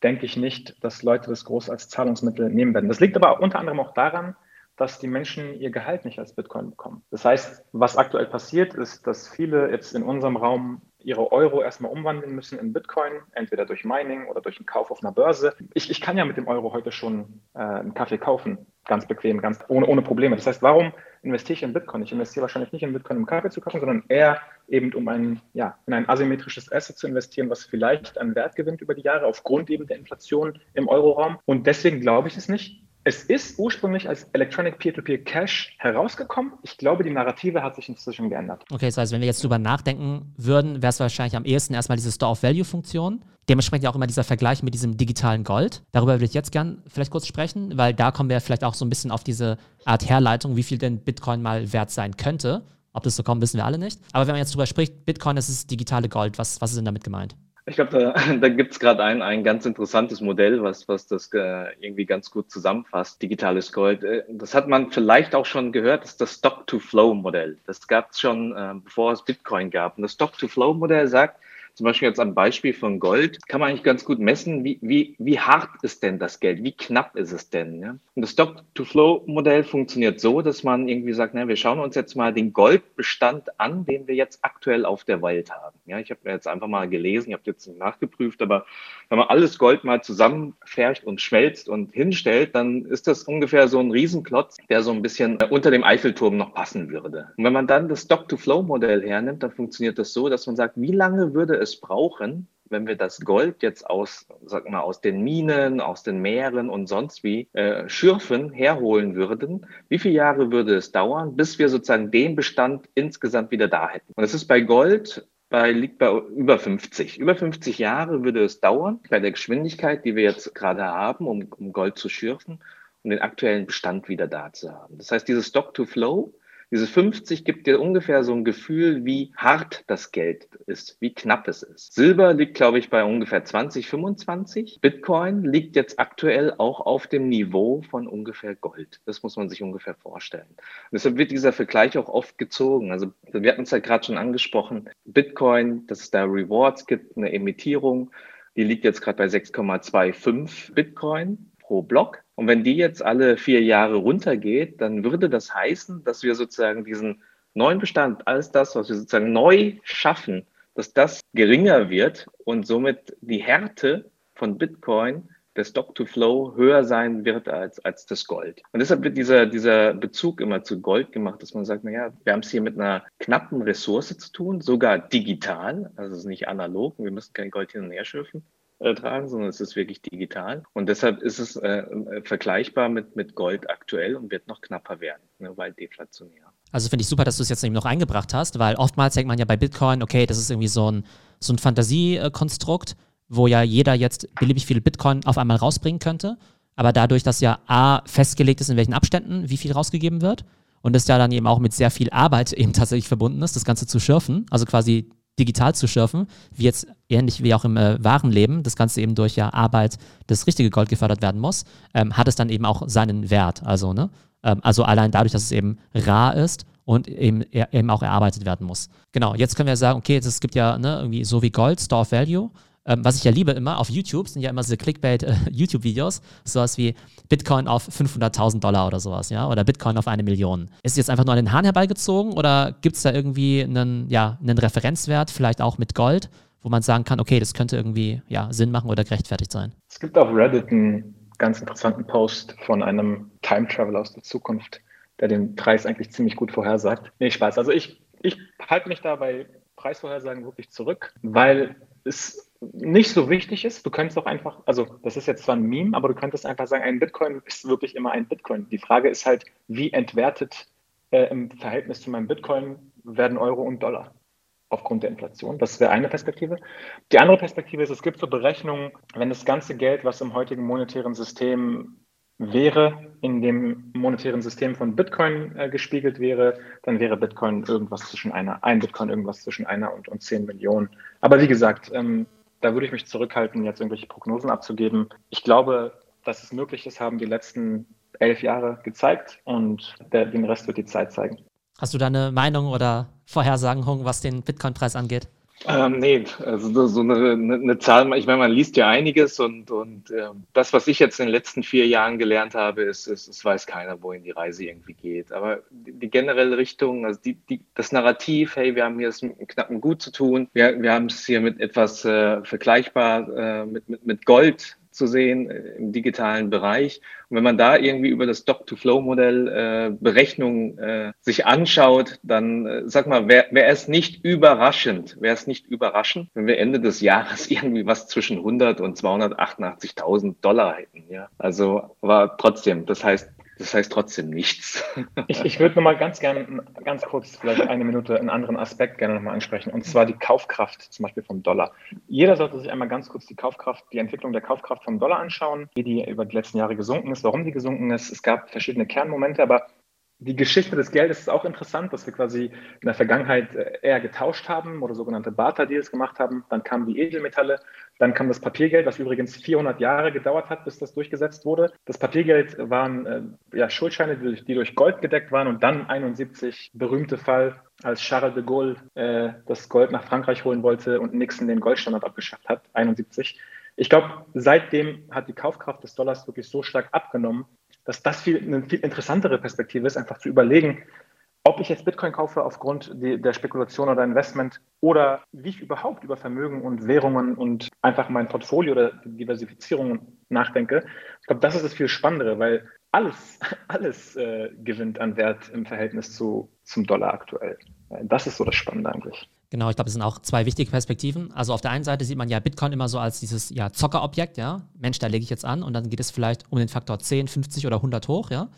denke ich nicht, dass Leute das groß als Zahlungsmittel nehmen werden. Das liegt aber unter anderem auch daran, dass die Menschen ihr Gehalt nicht als Bitcoin bekommen. Das heißt, was aktuell passiert, ist, dass viele jetzt in unserem Raum ihre Euro erstmal umwandeln müssen in Bitcoin, entweder durch Mining oder durch einen Kauf auf einer Börse. Ich, ich kann ja mit dem Euro heute schon äh, einen Kaffee kaufen, ganz bequem, ganz ohne, ohne Probleme. Das heißt, warum investiere ich in Bitcoin? Ich investiere wahrscheinlich nicht in Bitcoin, um Kaffee zu kaufen, sondern eher eben um ein, ja, in ein asymmetrisches Asset zu investieren, was vielleicht an Wert gewinnt über die Jahre aufgrund eben der Inflation im Euroraum. Und deswegen glaube ich es nicht, es ist ursprünglich als Electronic Peer-to-Peer Cash herausgekommen. Ich glaube, die Narrative hat sich inzwischen geändert. Okay, das heißt, wenn wir jetzt drüber nachdenken würden, wäre es wahrscheinlich am ehesten erstmal diese Store-of-Value-Funktion. Dementsprechend ja auch immer dieser Vergleich mit diesem digitalen Gold. Darüber würde ich jetzt gern vielleicht kurz sprechen, weil da kommen wir vielleicht auch so ein bisschen auf diese Art Herleitung, wie viel denn Bitcoin mal wert sein könnte. Ob das so kommt, wissen wir alle nicht. Aber wenn man jetzt drüber spricht, Bitcoin ist das digitale Gold. Was, was ist denn damit gemeint? Ich glaube, da, da gibt es gerade ein, ein ganz interessantes Modell, was, was das äh, irgendwie ganz gut zusammenfasst, digitales Gold. Äh, das hat man vielleicht auch schon gehört, das ist das Stock-to-Flow-Modell. Das gab es schon, äh, bevor es Bitcoin gab. Und das Stock-to-Flow-Modell sagt, zum Beispiel jetzt am Beispiel von Gold, kann man eigentlich ganz gut messen, wie, wie, wie hart ist denn das Geld, wie knapp ist es denn. Ja? Und das Stock-to-Flow-Modell funktioniert so, dass man irgendwie sagt, na, wir schauen uns jetzt mal den Goldbestand an, den wir jetzt aktuell auf der Welt haben. Ja, ich habe mir jetzt einfach mal gelesen, ich habe jetzt nicht nachgeprüft, aber wenn man alles Gold mal zusammenfärcht und schmelzt und hinstellt, dann ist das ungefähr so ein Riesenklotz, der so ein bisschen unter dem Eiffelturm noch passen würde. Und wenn man dann das Stock-to-Flow-Modell hernimmt, dann funktioniert das so, dass man sagt, wie lange würde es brauchen, wenn wir das Gold jetzt aus, sag mal, aus den Minen, aus den Meeren und sonst wie äh, schürfen, herholen würden, wie viele Jahre würde es dauern, bis wir sozusagen den Bestand insgesamt wieder da hätten? Und es ist bei Gold bei, liegt bei über 50. Über 50 Jahre würde es dauern, bei der Geschwindigkeit, die wir jetzt gerade haben, um, um Gold zu schürfen, um den aktuellen Bestand wieder da zu haben. Das heißt, dieses Stock-to-Flow diese 50 gibt dir ungefähr so ein Gefühl, wie hart das Geld ist, wie knapp es ist. Silber liegt, glaube ich, bei ungefähr 20, 25. Bitcoin liegt jetzt aktuell auch auf dem Niveau von ungefähr Gold. Das muss man sich ungefähr vorstellen. Und deshalb wird dieser Vergleich auch oft gezogen. Also wir hatten es ja gerade schon angesprochen. Bitcoin, dass es da Rewards gibt, eine Emittierung. Die liegt jetzt gerade bei 6,25 Bitcoin pro Block. Und wenn die jetzt alle vier Jahre runtergeht, dann würde das heißen, dass wir sozusagen diesen neuen Bestand, alles das, was wir sozusagen neu schaffen, dass das geringer wird und somit die Härte von Bitcoin der Stock-to-Flow höher sein wird als, als das Gold. Und deshalb wird dieser, dieser Bezug immer zu Gold gemacht, dass man sagt, naja, wir haben es hier mit einer knappen Ressource zu tun, sogar digital, also es ist nicht analog, wir müssen kein Gold hin und her schürfen äh, tragen, sondern es ist wirklich digital. Und deshalb ist es äh, vergleichbar mit, mit Gold aktuell und wird noch knapper werden, ne, weil deflationär. Also finde ich super, dass du es jetzt eben noch eingebracht hast, weil oftmals denkt man ja bei Bitcoin, okay, das ist irgendwie so ein, so ein Fantasiekonstrukt, wo ja jeder jetzt beliebig viel Bitcoin auf einmal rausbringen könnte. Aber dadurch, dass ja A festgelegt ist, in welchen Abständen wie viel rausgegeben wird und es ja dann eben auch mit sehr viel Arbeit eben tatsächlich verbunden ist, das Ganze zu schürfen, also quasi digital zu schürfen, wie jetzt ähnlich wie auch im äh, wahren Leben, das Ganze eben durch ja Arbeit das richtige Gold gefördert werden muss, ähm, hat es dann eben auch seinen Wert. Also, ne? Ähm, also allein dadurch, dass es eben rar ist und eben, eben auch erarbeitet werden muss. Genau, jetzt können wir sagen, okay, es gibt ja ne, irgendwie so wie Gold, Store of Value. Ähm, was ich ja liebe immer auf YouTube, sind ja immer diese Clickbait-YouTube-Videos, äh, sowas wie Bitcoin auf 500.000 Dollar oder sowas, ja, oder Bitcoin auf eine Million. Ist jetzt einfach nur an den Hahn herbeigezogen oder gibt es da irgendwie einen, ja, einen Referenzwert, vielleicht auch mit Gold, wo man sagen kann, okay, das könnte irgendwie ja, Sinn machen oder gerechtfertigt sein? Es gibt auf Reddit einen ganz interessanten Post von einem Time Traveler aus der Zukunft, der den Preis eigentlich ziemlich gut vorhersagt. Nee, Spaß. Also ich, ich halte mich da bei Preisvorhersagen wirklich zurück, weil es nicht so wichtig ist. Du könntest auch einfach, also das ist jetzt zwar ein Meme, aber du könntest einfach sagen, ein Bitcoin ist wirklich immer ein Bitcoin. Die Frage ist halt, wie entwertet äh, im Verhältnis zu meinem Bitcoin werden Euro und Dollar aufgrund der Inflation. Das wäre eine Perspektive. Die andere Perspektive ist, es gibt so Berechnungen, wenn das ganze Geld, was im heutigen monetären System wäre, in dem monetären System von Bitcoin äh, gespiegelt wäre, dann wäre Bitcoin irgendwas zwischen einer, ein Bitcoin irgendwas zwischen einer und, und zehn Millionen. Aber wie gesagt, ähm, da würde ich mich zurückhalten, jetzt irgendwelche Prognosen abzugeben. Ich glaube, dass es möglich ist, haben die letzten elf Jahre gezeigt und der, den Rest wird die Zeit zeigen. Hast du da eine Meinung oder Vorhersagen, was den Bitcoin-Preis angeht? Ähm, nee, also so eine, eine, Zahl, ich meine, man liest ja einiges und, und äh, das, was ich jetzt in den letzten vier Jahren gelernt habe, ist, ist es weiß keiner, wohin die Reise irgendwie geht. Aber die, die generelle Richtung, also die, die, das Narrativ, hey, wir haben hier es mit knappen Gut zu tun, wir, wir haben es hier mit etwas äh, vergleichbar äh, mit, mit, mit Gold zu sehen äh, im digitalen Bereich. Und wenn man da irgendwie über das Dock-to-Flow-Modell äh, Berechnungen äh, sich anschaut, dann äh, sag mal, wäre wär es nicht überraschend, wäre es nicht überraschend, wenn wir Ende des Jahres irgendwie was zwischen 100 und 288.000 Dollar hätten. Ja, also, aber trotzdem, das heißt, das heißt trotzdem nichts. ich, ich würde nochmal ganz gerne, ganz kurz, vielleicht eine Minute, einen anderen Aspekt gerne nochmal ansprechen, und zwar die Kaufkraft zum Beispiel vom Dollar. Jeder sollte sich einmal ganz kurz die Kaufkraft, die Entwicklung der Kaufkraft vom Dollar anschauen, wie die über die letzten Jahre gesunken ist, warum die gesunken ist. Es gab verschiedene Kernmomente, aber die Geschichte des Geldes ist auch interessant, dass wir quasi in der Vergangenheit äh, eher getauscht haben oder sogenannte Barter-Deals gemacht haben. Dann kamen die Edelmetalle, dann kam das Papiergeld, was übrigens 400 Jahre gedauert hat, bis das durchgesetzt wurde. Das Papiergeld waren äh, ja, Schuldscheine, die durch, die durch, Gold gedeckt waren und dann 71 berühmte Fall, als Charles de Gaulle äh, das Gold nach Frankreich holen wollte und Nixon den Goldstandard abgeschafft hat, 71. Ich glaube, seitdem hat die Kaufkraft des Dollars wirklich so stark abgenommen, dass das viel, eine viel interessantere Perspektive ist, einfach zu überlegen, ob ich jetzt Bitcoin kaufe aufgrund der Spekulation oder Investment oder wie ich überhaupt über Vermögen und Währungen und einfach mein Portfolio oder Diversifizierung nachdenke. Ich glaube, das ist das viel Spannendere, weil alles, alles äh, gewinnt an Wert im Verhältnis zu, zum Dollar aktuell. Das ist so das Spannende eigentlich. Genau, ich glaube, es sind auch zwei wichtige Perspektiven. Also auf der einen Seite sieht man ja Bitcoin immer so als dieses ja, Zockerobjekt, ja. Mensch, da lege ich jetzt an und dann geht es vielleicht um den Faktor 10, 50 oder 100 hoch, ja.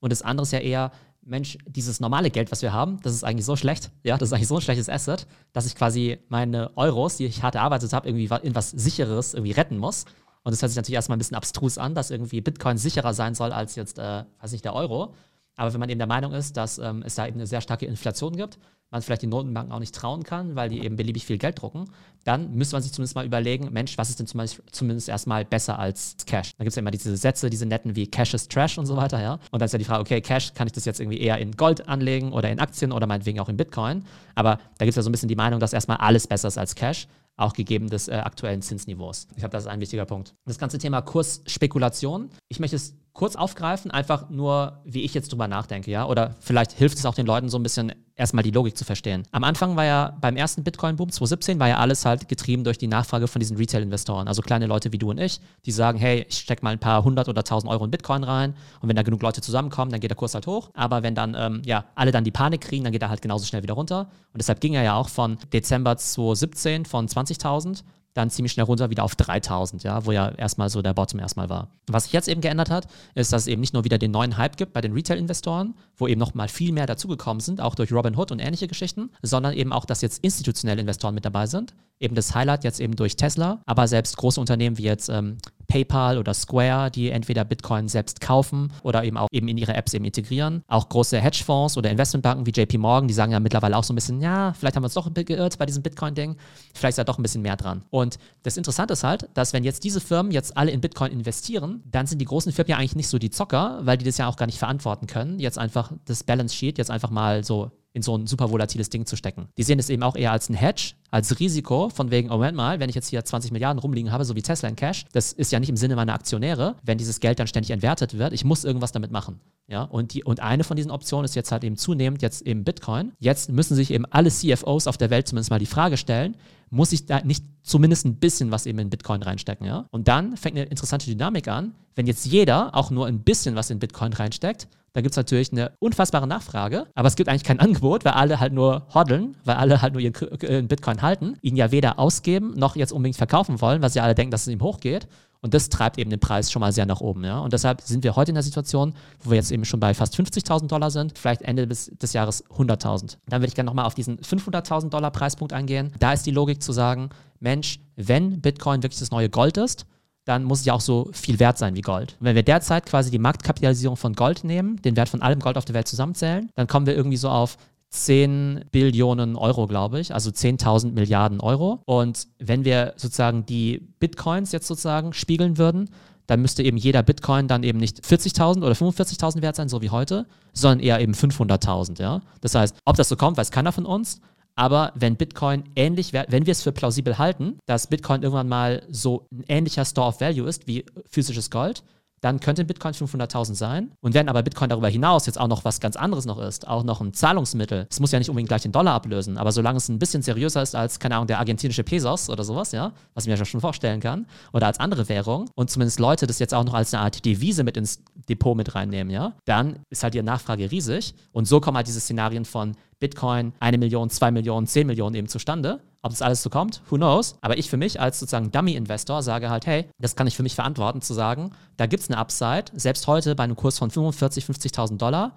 Und das andere ist ja eher, Mensch, dieses normale Geld, was wir haben, das ist eigentlich so schlecht, ja, das ist eigentlich so ein schlechtes Asset, dass ich quasi meine Euros, die ich hart erarbeitet habe, irgendwie in was Sicheres irgendwie retten muss. Und das hört sich natürlich erstmal ein bisschen abstrus an, dass irgendwie Bitcoin sicherer sein soll als jetzt, äh, weiß nicht, der Euro. Aber wenn man eben der Meinung ist, dass ähm, es da eben eine sehr starke Inflation gibt, man vielleicht den Notenbanken auch nicht trauen kann, weil die eben beliebig viel Geld drucken, dann müsste man sich zumindest mal überlegen, Mensch, was ist denn zumindest erstmal besser als Cash? Da gibt es ja immer diese Sätze, diese netten wie Cash is Trash und so weiter, ja. Und dann ist ja die Frage, okay, Cash, kann ich das jetzt irgendwie eher in Gold anlegen oder in Aktien oder meinetwegen auch in Bitcoin? Aber da gibt es ja so ein bisschen die Meinung, dass erstmal alles besser ist als Cash auch gegeben des äh, aktuellen Zinsniveaus. Ich glaube, das ist ein wichtiger Punkt. Das ganze Thema Kursspekulation. Ich möchte es kurz aufgreifen, einfach nur, wie ich jetzt drüber nachdenke, ja. Oder vielleicht hilft es auch den Leuten so ein bisschen erstmal die Logik zu verstehen. Am Anfang war ja beim ersten Bitcoin-Boom 2017 war ja alles halt getrieben durch die Nachfrage von diesen Retail-Investoren. Also kleine Leute wie du und ich, die sagen, hey, ich stecke mal ein paar hundert oder tausend Euro in Bitcoin rein und wenn da genug Leute zusammenkommen, dann geht der Kurs halt hoch. Aber wenn dann ähm, ja alle dann die Panik kriegen, dann geht er halt genauso schnell wieder runter. Und deshalb ging er ja auch von Dezember 2017 von 20.000 dann ziemlich schnell runter wieder auf 3000, ja, wo ja erstmal so der Bottom erstmal war. Was sich jetzt eben geändert hat, ist, dass es eben nicht nur wieder den neuen Hype gibt bei den Retail-Investoren, wo eben nochmal viel mehr dazugekommen sind, auch durch Robinhood und ähnliche Geschichten, sondern eben auch, dass jetzt institutionelle Investoren mit dabei sind. Eben das Highlight jetzt eben durch Tesla, aber selbst große Unternehmen wie jetzt ähm, PayPal oder Square, die entweder Bitcoin selbst kaufen oder eben auch eben in ihre Apps eben integrieren. Auch große Hedgefonds oder Investmentbanken wie JP Morgan, die sagen ja mittlerweile auch so ein bisschen, ja, vielleicht haben wir uns doch geirrt bei diesem Bitcoin-Ding, vielleicht ist da doch ein bisschen mehr dran. Und das Interessante ist halt, dass wenn jetzt diese Firmen jetzt alle in Bitcoin investieren, dann sind die großen Firmen ja eigentlich nicht so die Zocker, weil die das ja auch gar nicht verantworten können, jetzt einfach das Balance Sheet jetzt einfach mal so in so ein super volatiles Ding zu stecken. Die sehen es eben auch eher als ein Hedge, als Risiko, von wegen, oh Moment mal, wenn ich jetzt hier 20 Milliarden rumliegen habe, so wie Tesla in Cash, das ist ja nicht im Sinne meiner Aktionäre, wenn dieses Geld dann ständig entwertet wird, ich muss irgendwas damit machen. Ja, und, die, und eine von diesen Optionen ist jetzt halt eben zunehmend jetzt eben Bitcoin. Jetzt müssen sich eben alle CFOs auf der Welt zumindest mal die Frage stellen, muss ich da nicht zumindest ein bisschen was eben in Bitcoin reinstecken, ja? Und dann fängt eine interessante Dynamik an, wenn jetzt jeder auch nur ein bisschen was in Bitcoin reinsteckt, da gibt es natürlich eine unfassbare Nachfrage, aber es gibt eigentlich kein Angebot, weil alle halt nur hoddeln, weil alle halt nur ihren äh, Bitcoin halten, ihn ja weder ausgeben noch jetzt unbedingt verkaufen wollen, weil sie alle denken, dass es ihm hochgeht. Und das treibt eben den Preis schon mal sehr nach oben. Ja? Und deshalb sind wir heute in der Situation, wo wir jetzt eben schon bei fast 50.000 Dollar sind, vielleicht Ende des, des Jahres 100.000. Dann würde ich gerne nochmal auf diesen 500.000 Dollar Preispunkt eingehen. Da ist die Logik zu sagen, Mensch, wenn Bitcoin wirklich das neue Gold ist, dann muss es ja auch so viel wert sein wie Gold. Und wenn wir derzeit quasi die Marktkapitalisierung von Gold nehmen, den Wert von allem Gold auf der Welt zusammenzählen, dann kommen wir irgendwie so auf 10 Billionen Euro, glaube ich, also 10.000 Milliarden Euro. Und wenn wir sozusagen die Bitcoins jetzt sozusagen spiegeln würden, dann müsste eben jeder Bitcoin dann eben nicht 40.000 oder 45.000 wert sein, so wie heute, sondern eher eben 500.000, ja. Das heißt, ob das so kommt, weiß keiner von uns, aber wenn Bitcoin ähnlich, wenn wir es für plausibel halten, dass Bitcoin irgendwann mal so ein ähnlicher Store of Value ist wie physisches Gold, dann könnte Bitcoin 500.000 sein. Und wenn aber Bitcoin darüber hinaus jetzt auch noch was ganz anderes noch ist, auch noch ein Zahlungsmittel, es muss ja nicht unbedingt gleich den Dollar ablösen, aber solange es ein bisschen seriöser ist als, keine Ahnung, der argentinische Pesos oder sowas, ja, was ich mir ja schon vorstellen kann, oder als andere Währung und zumindest Leute das jetzt auch noch als eine Art Devise mit ins Depot mit reinnehmen, ja, dann ist halt die Nachfrage riesig. Und so kommen halt diese Szenarien von Bitcoin, eine Million, zwei Millionen, zehn Millionen eben zustande. Ob das alles so kommt, who knows? Aber ich für mich als sozusagen Dummy-Investor sage halt, hey, das kann ich für mich verantworten, zu sagen, da gibt es eine Upside, selbst heute bei einem Kurs von 45.000, 50.000 Dollar.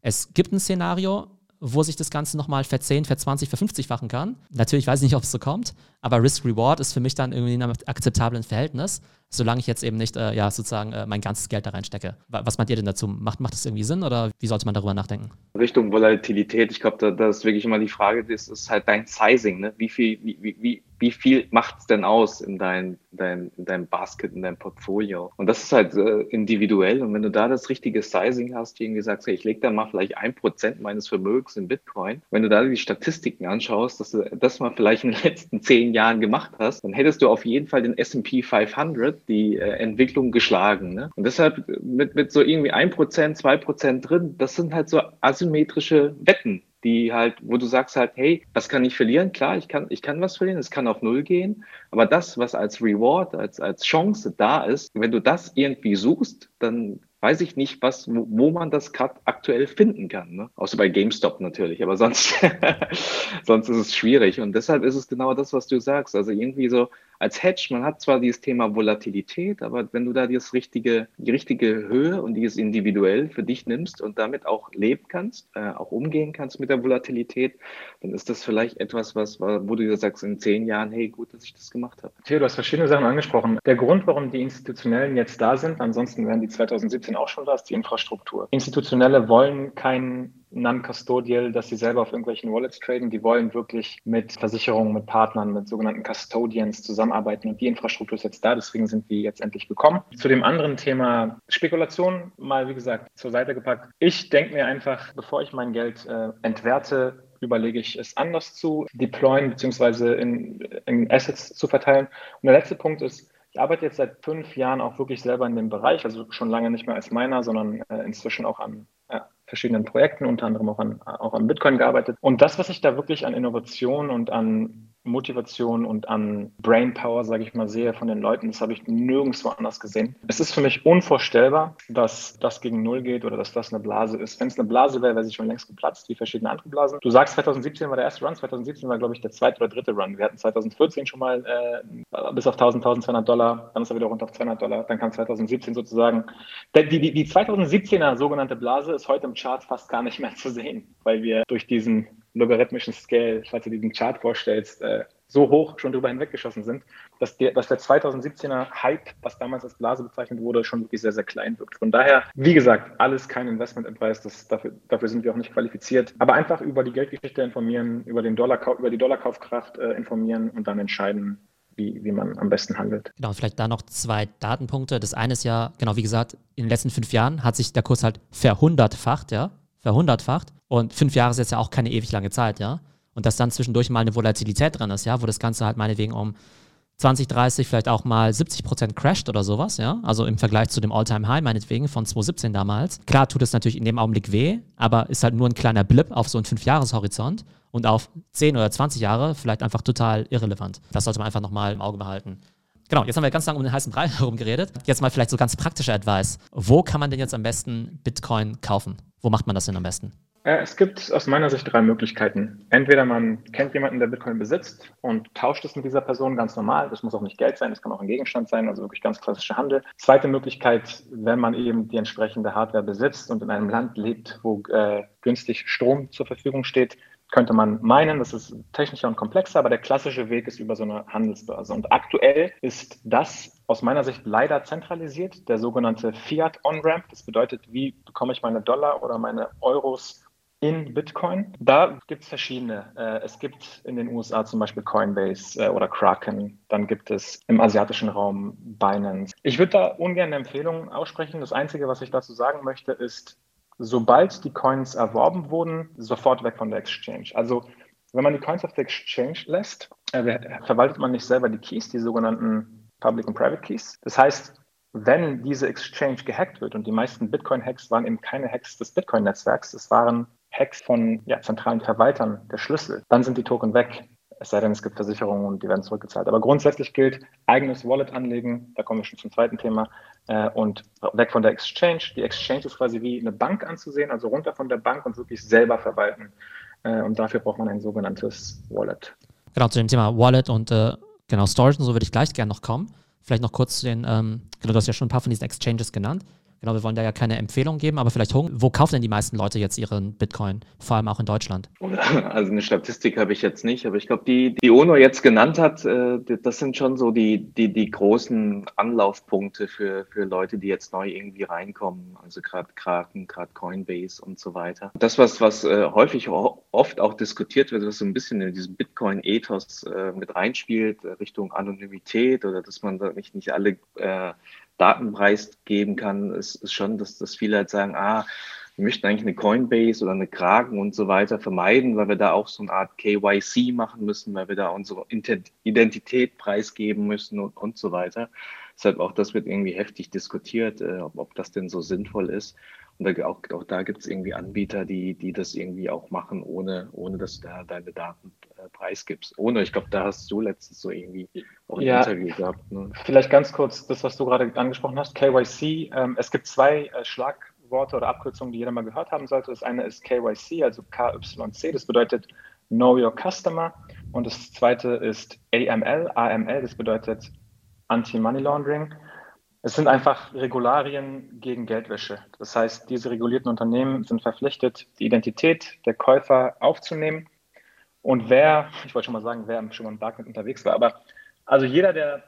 Es gibt ein Szenario, wo sich das Ganze nochmal für 10, für 20, für 50 fachen kann. Natürlich weiß ich nicht, ob es so kommt, aber Risk-Reward ist für mich dann irgendwie in einem akzeptablen Verhältnis solange ich jetzt eben nicht äh, ja, sozusagen äh, mein ganzes Geld da reinstecke. Was meint ihr denn dazu? Macht, macht das irgendwie Sinn oder wie sollte man darüber nachdenken? Richtung Volatilität, ich glaube, da, da, ist wirklich immer die Frage, das ist halt dein Sizing, ne? wie viel, wie, wie, wie viel macht es denn aus in dein, dein, in deinem Basket, in deinem Portfolio? Und das ist halt äh, individuell. Und wenn du da das richtige Sizing hast, irgendwie sagst, hey, ich lege da mal vielleicht ein Prozent meines Vermögens in Bitcoin, wenn du da die Statistiken anschaust, dass du das mal vielleicht in den letzten zehn Jahren gemacht hast, dann hättest du auf jeden Fall den S&P 500 die äh, Entwicklung geschlagen. Ne? Und deshalb mit, mit so irgendwie ein Prozent, zwei Prozent drin, das sind halt so asymmetrische Wetten, die halt, wo du sagst halt, hey, was kann ich verlieren? Klar, ich kann, ich kann was verlieren, es kann auf Null gehen, aber das, was als Reward, als, als Chance da ist, wenn du das irgendwie suchst, dann weiß ich nicht, was, wo, man das gerade aktuell finden kann. Ne? Außer bei GameStop natürlich, aber sonst, sonst ist es schwierig. Und deshalb ist es genau das, was du sagst. Also irgendwie so als Hedge, man hat zwar dieses Thema Volatilität, aber wenn du da das richtige, die richtige Höhe und dieses individuell für dich nimmst und damit auch leben kannst, äh, auch umgehen kannst mit der Volatilität, dann ist das vielleicht etwas, was, wo du dir sagst in zehn Jahren, hey, gut, dass ich das gemacht habe. Theo, du hast verschiedene Sachen angesprochen. Der Grund, warum die Institutionellen jetzt da sind, ansonsten wären die 2017 auch schon da, ist die Infrastruktur. Institutionelle wollen keinen non-custodial, dass sie selber auf irgendwelchen Wallets traden. Die wollen wirklich mit Versicherungen, mit Partnern, mit sogenannten Custodians zusammenarbeiten und die Infrastruktur ist jetzt da, deswegen sind die jetzt endlich gekommen. Zu dem anderen Thema Spekulation mal, wie gesagt, zur Seite gepackt. Ich denke mir einfach, bevor ich mein Geld äh, entwerte, überlege ich es anders zu deployen beziehungsweise in, in Assets zu verteilen. Und der letzte Punkt ist, ich arbeite jetzt seit fünf Jahren auch wirklich selber in dem Bereich, also schon lange nicht mehr als Miner, sondern äh, inzwischen auch an verschiedenen Projekten, unter anderem auch an, auch an Bitcoin gearbeitet. Und das, was ich da wirklich an Innovation und an Motivation und an Brainpower, sage ich mal, sehe von den Leuten, das habe ich nirgendwo anders gesehen. Es ist für mich unvorstellbar, dass das gegen Null geht oder dass das eine Blase ist. Wenn es eine Blase wäre, wäre sie schon längst geplatzt, wie verschiedene andere Blasen. Du sagst, 2017 war der erste Run, 2017 war, glaube ich, der zweite oder dritte Run. Wir hatten 2014 schon mal äh, bis auf 1000, 1200 Dollar, dann ist er wieder runter auf 200 Dollar, dann kam 2017 sozusagen. Die, die, die 2017er sogenannte Blase ist heute im Chart fast gar nicht mehr zu sehen, weil wir durch diesen logarithmischen Scale, falls du diesen Chart vorstellst, äh, so hoch schon drüber hinweggeschossen sind, dass der, dass der 2017er Hype, was damals als Blase bezeichnet wurde, schon wirklich sehr, sehr klein wirkt. Von daher, wie gesagt, alles kein Investment Advice, das, dafür, dafür sind wir auch nicht qualifiziert. Aber einfach über die Geldgeschichte informieren, über, den Dollar, über die Dollarkaufkraft äh, informieren und dann entscheiden, wie, wie man am besten handelt. Genau, vielleicht da noch zwei Datenpunkte. Das eine ist ja, genau wie gesagt, in den letzten fünf Jahren hat sich der Kurs halt verhundertfacht, ja, verhundertfacht. Und fünf Jahre ist jetzt ja auch keine ewig lange Zeit, ja. Und dass dann zwischendurch mal eine Volatilität drin ist, ja, wo das Ganze halt meinetwegen um 20, 30, vielleicht auch mal 70 Prozent crasht oder sowas, ja. Also im Vergleich zu dem All-Time-High meinetwegen von 2017 damals. Klar tut es natürlich in dem Augenblick weh, aber ist halt nur ein kleiner Blip auf so einen Fünf-Jahres-Horizont und auf 10 oder 20 Jahre vielleicht einfach total irrelevant. Das sollte man einfach nochmal im Auge behalten. Genau, jetzt haben wir ganz lange um den heißen Brei herum geredet. Jetzt mal vielleicht so ganz praktischer Advice. Wo kann man denn jetzt am besten Bitcoin kaufen? Wo macht man das denn am besten? Äh, es gibt aus meiner Sicht drei Möglichkeiten. Entweder man kennt jemanden, der Bitcoin besitzt und tauscht es mit dieser Person ganz normal. Das muss auch nicht Geld sein, das kann auch ein Gegenstand sein, also wirklich ganz klassischer Handel. Zweite Möglichkeit, wenn man eben die entsprechende Hardware besitzt und in einem Land lebt, wo äh, günstig Strom zur Verfügung steht, könnte man meinen, das ist technischer und komplexer, aber der klassische Weg ist über so eine Handelsbörse. Und aktuell ist das aus meiner Sicht leider zentralisiert, der sogenannte Fiat On-Ramp. Das bedeutet, wie bekomme ich meine Dollar oder meine Euros in Bitcoin. Da gibt es verschiedene. Äh, es gibt in den USA zum Beispiel Coinbase äh, oder Kraken. Dann gibt es im asiatischen Raum Binance. Ich würde da ungern eine Empfehlung aussprechen. Das Einzige, was ich dazu sagen möchte, ist, sobald die Coins erworben wurden, sofort weg von der Exchange. Also wenn man die Coins auf der Exchange lässt, äh, verwaltet man nicht selber die Keys, die sogenannten Public und Private Keys. Das heißt, wenn diese Exchange gehackt wird, und die meisten Bitcoin-Hacks waren eben keine Hacks des Bitcoin-Netzwerks, es waren Hacks von ja, zentralen Verwaltern der Schlüssel, dann sind die Token weg. Es sei denn, es gibt Versicherungen und die werden zurückgezahlt. Aber grundsätzlich gilt, eigenes Wallet anlegen, da kommen wir schon zum zweiten Thema, äh, und weg von der Exchange. Die Exchange ist quasi wie eine Bank anzusehen, also runter von der Bank und wirklich selber verwalten. Äh, und dafür braucht man ein sogenanntes Wallet. Genau, zu dem Thema Wallet und äh, genau Storage und so würde ich gleich gerne noch kommen. Vielleicht noch kurz zu den, ähm, genau, du hast ja schon ein paar von diesen Exchanges genannt. Genau, wir wollen da ja keine Empfehlung geben, aber vielleicht, wo kaufen denn die meisten Leute jetzt ihren Bitcoin, vor allem auch in Deutschland? Also eine Statistik habe ich jetzt nicht, aber ich glaube, die, die UNO jetzt genannt hat, äh, das sind schon so die, die, die großen Anlaufpunkte für, für Leute, die jetzt neu irgendwie reinkommen. Also gerade Kraken, gerade Coinbase und so weiter. Das, was, was äh, häufig oft auch diskutiert wird, was so ein bisschen in diesem Bitcoin-Ethos äh, mit reinspielt, Richtung Anonymität oder dass man da nicht, nicht alle Datenpreis geben kann, ist, ist schon, dass, dass viele halt sagen, ah, wir möchten eigentlich eine Coinbase oder eine Kragen und so weiter vermeiden, weil wir da auch so eine Art KYC machen müssen, weil wir da unsere Identität preisgeben müssen und, und so weiter. Deshalb auch das wird irgendwie heftig diskutiert, äh, ob, ob das denn so sinnvoll ist. Und da, auch, auch da gibt es irgendwie Anbieter, die, die das irgendwie auch machen, ohne, ohne dass du da deine Daten äh, preisgibst. Ohne, ich glaube, da hast du letztens so irgendwie auch ein ja, Interview gehabt. Ne? Vielleicht ganz kurz das, was du gerade angesprochen hast, KYC. Ähm, es gibt zwei äh, Schlagworte oder Abkürzungen, die jeder mal gehört haben sollte. Das eine ist KYC, also KYC, das bedeutet Know Your Customer. Und das zweite ist AML, AML, das bedeutet Anti-Money Laundering. Es sind einfach Regularien gegen Geldwäsche. Das heißt, diese regulierten Unternehmen sind verpflichtet, die Identität der Käufer aufzunehmen. Und wer, ich wollte schon mal sagen, wer schon mal im Darknet unterwegs war, aber also jeder, der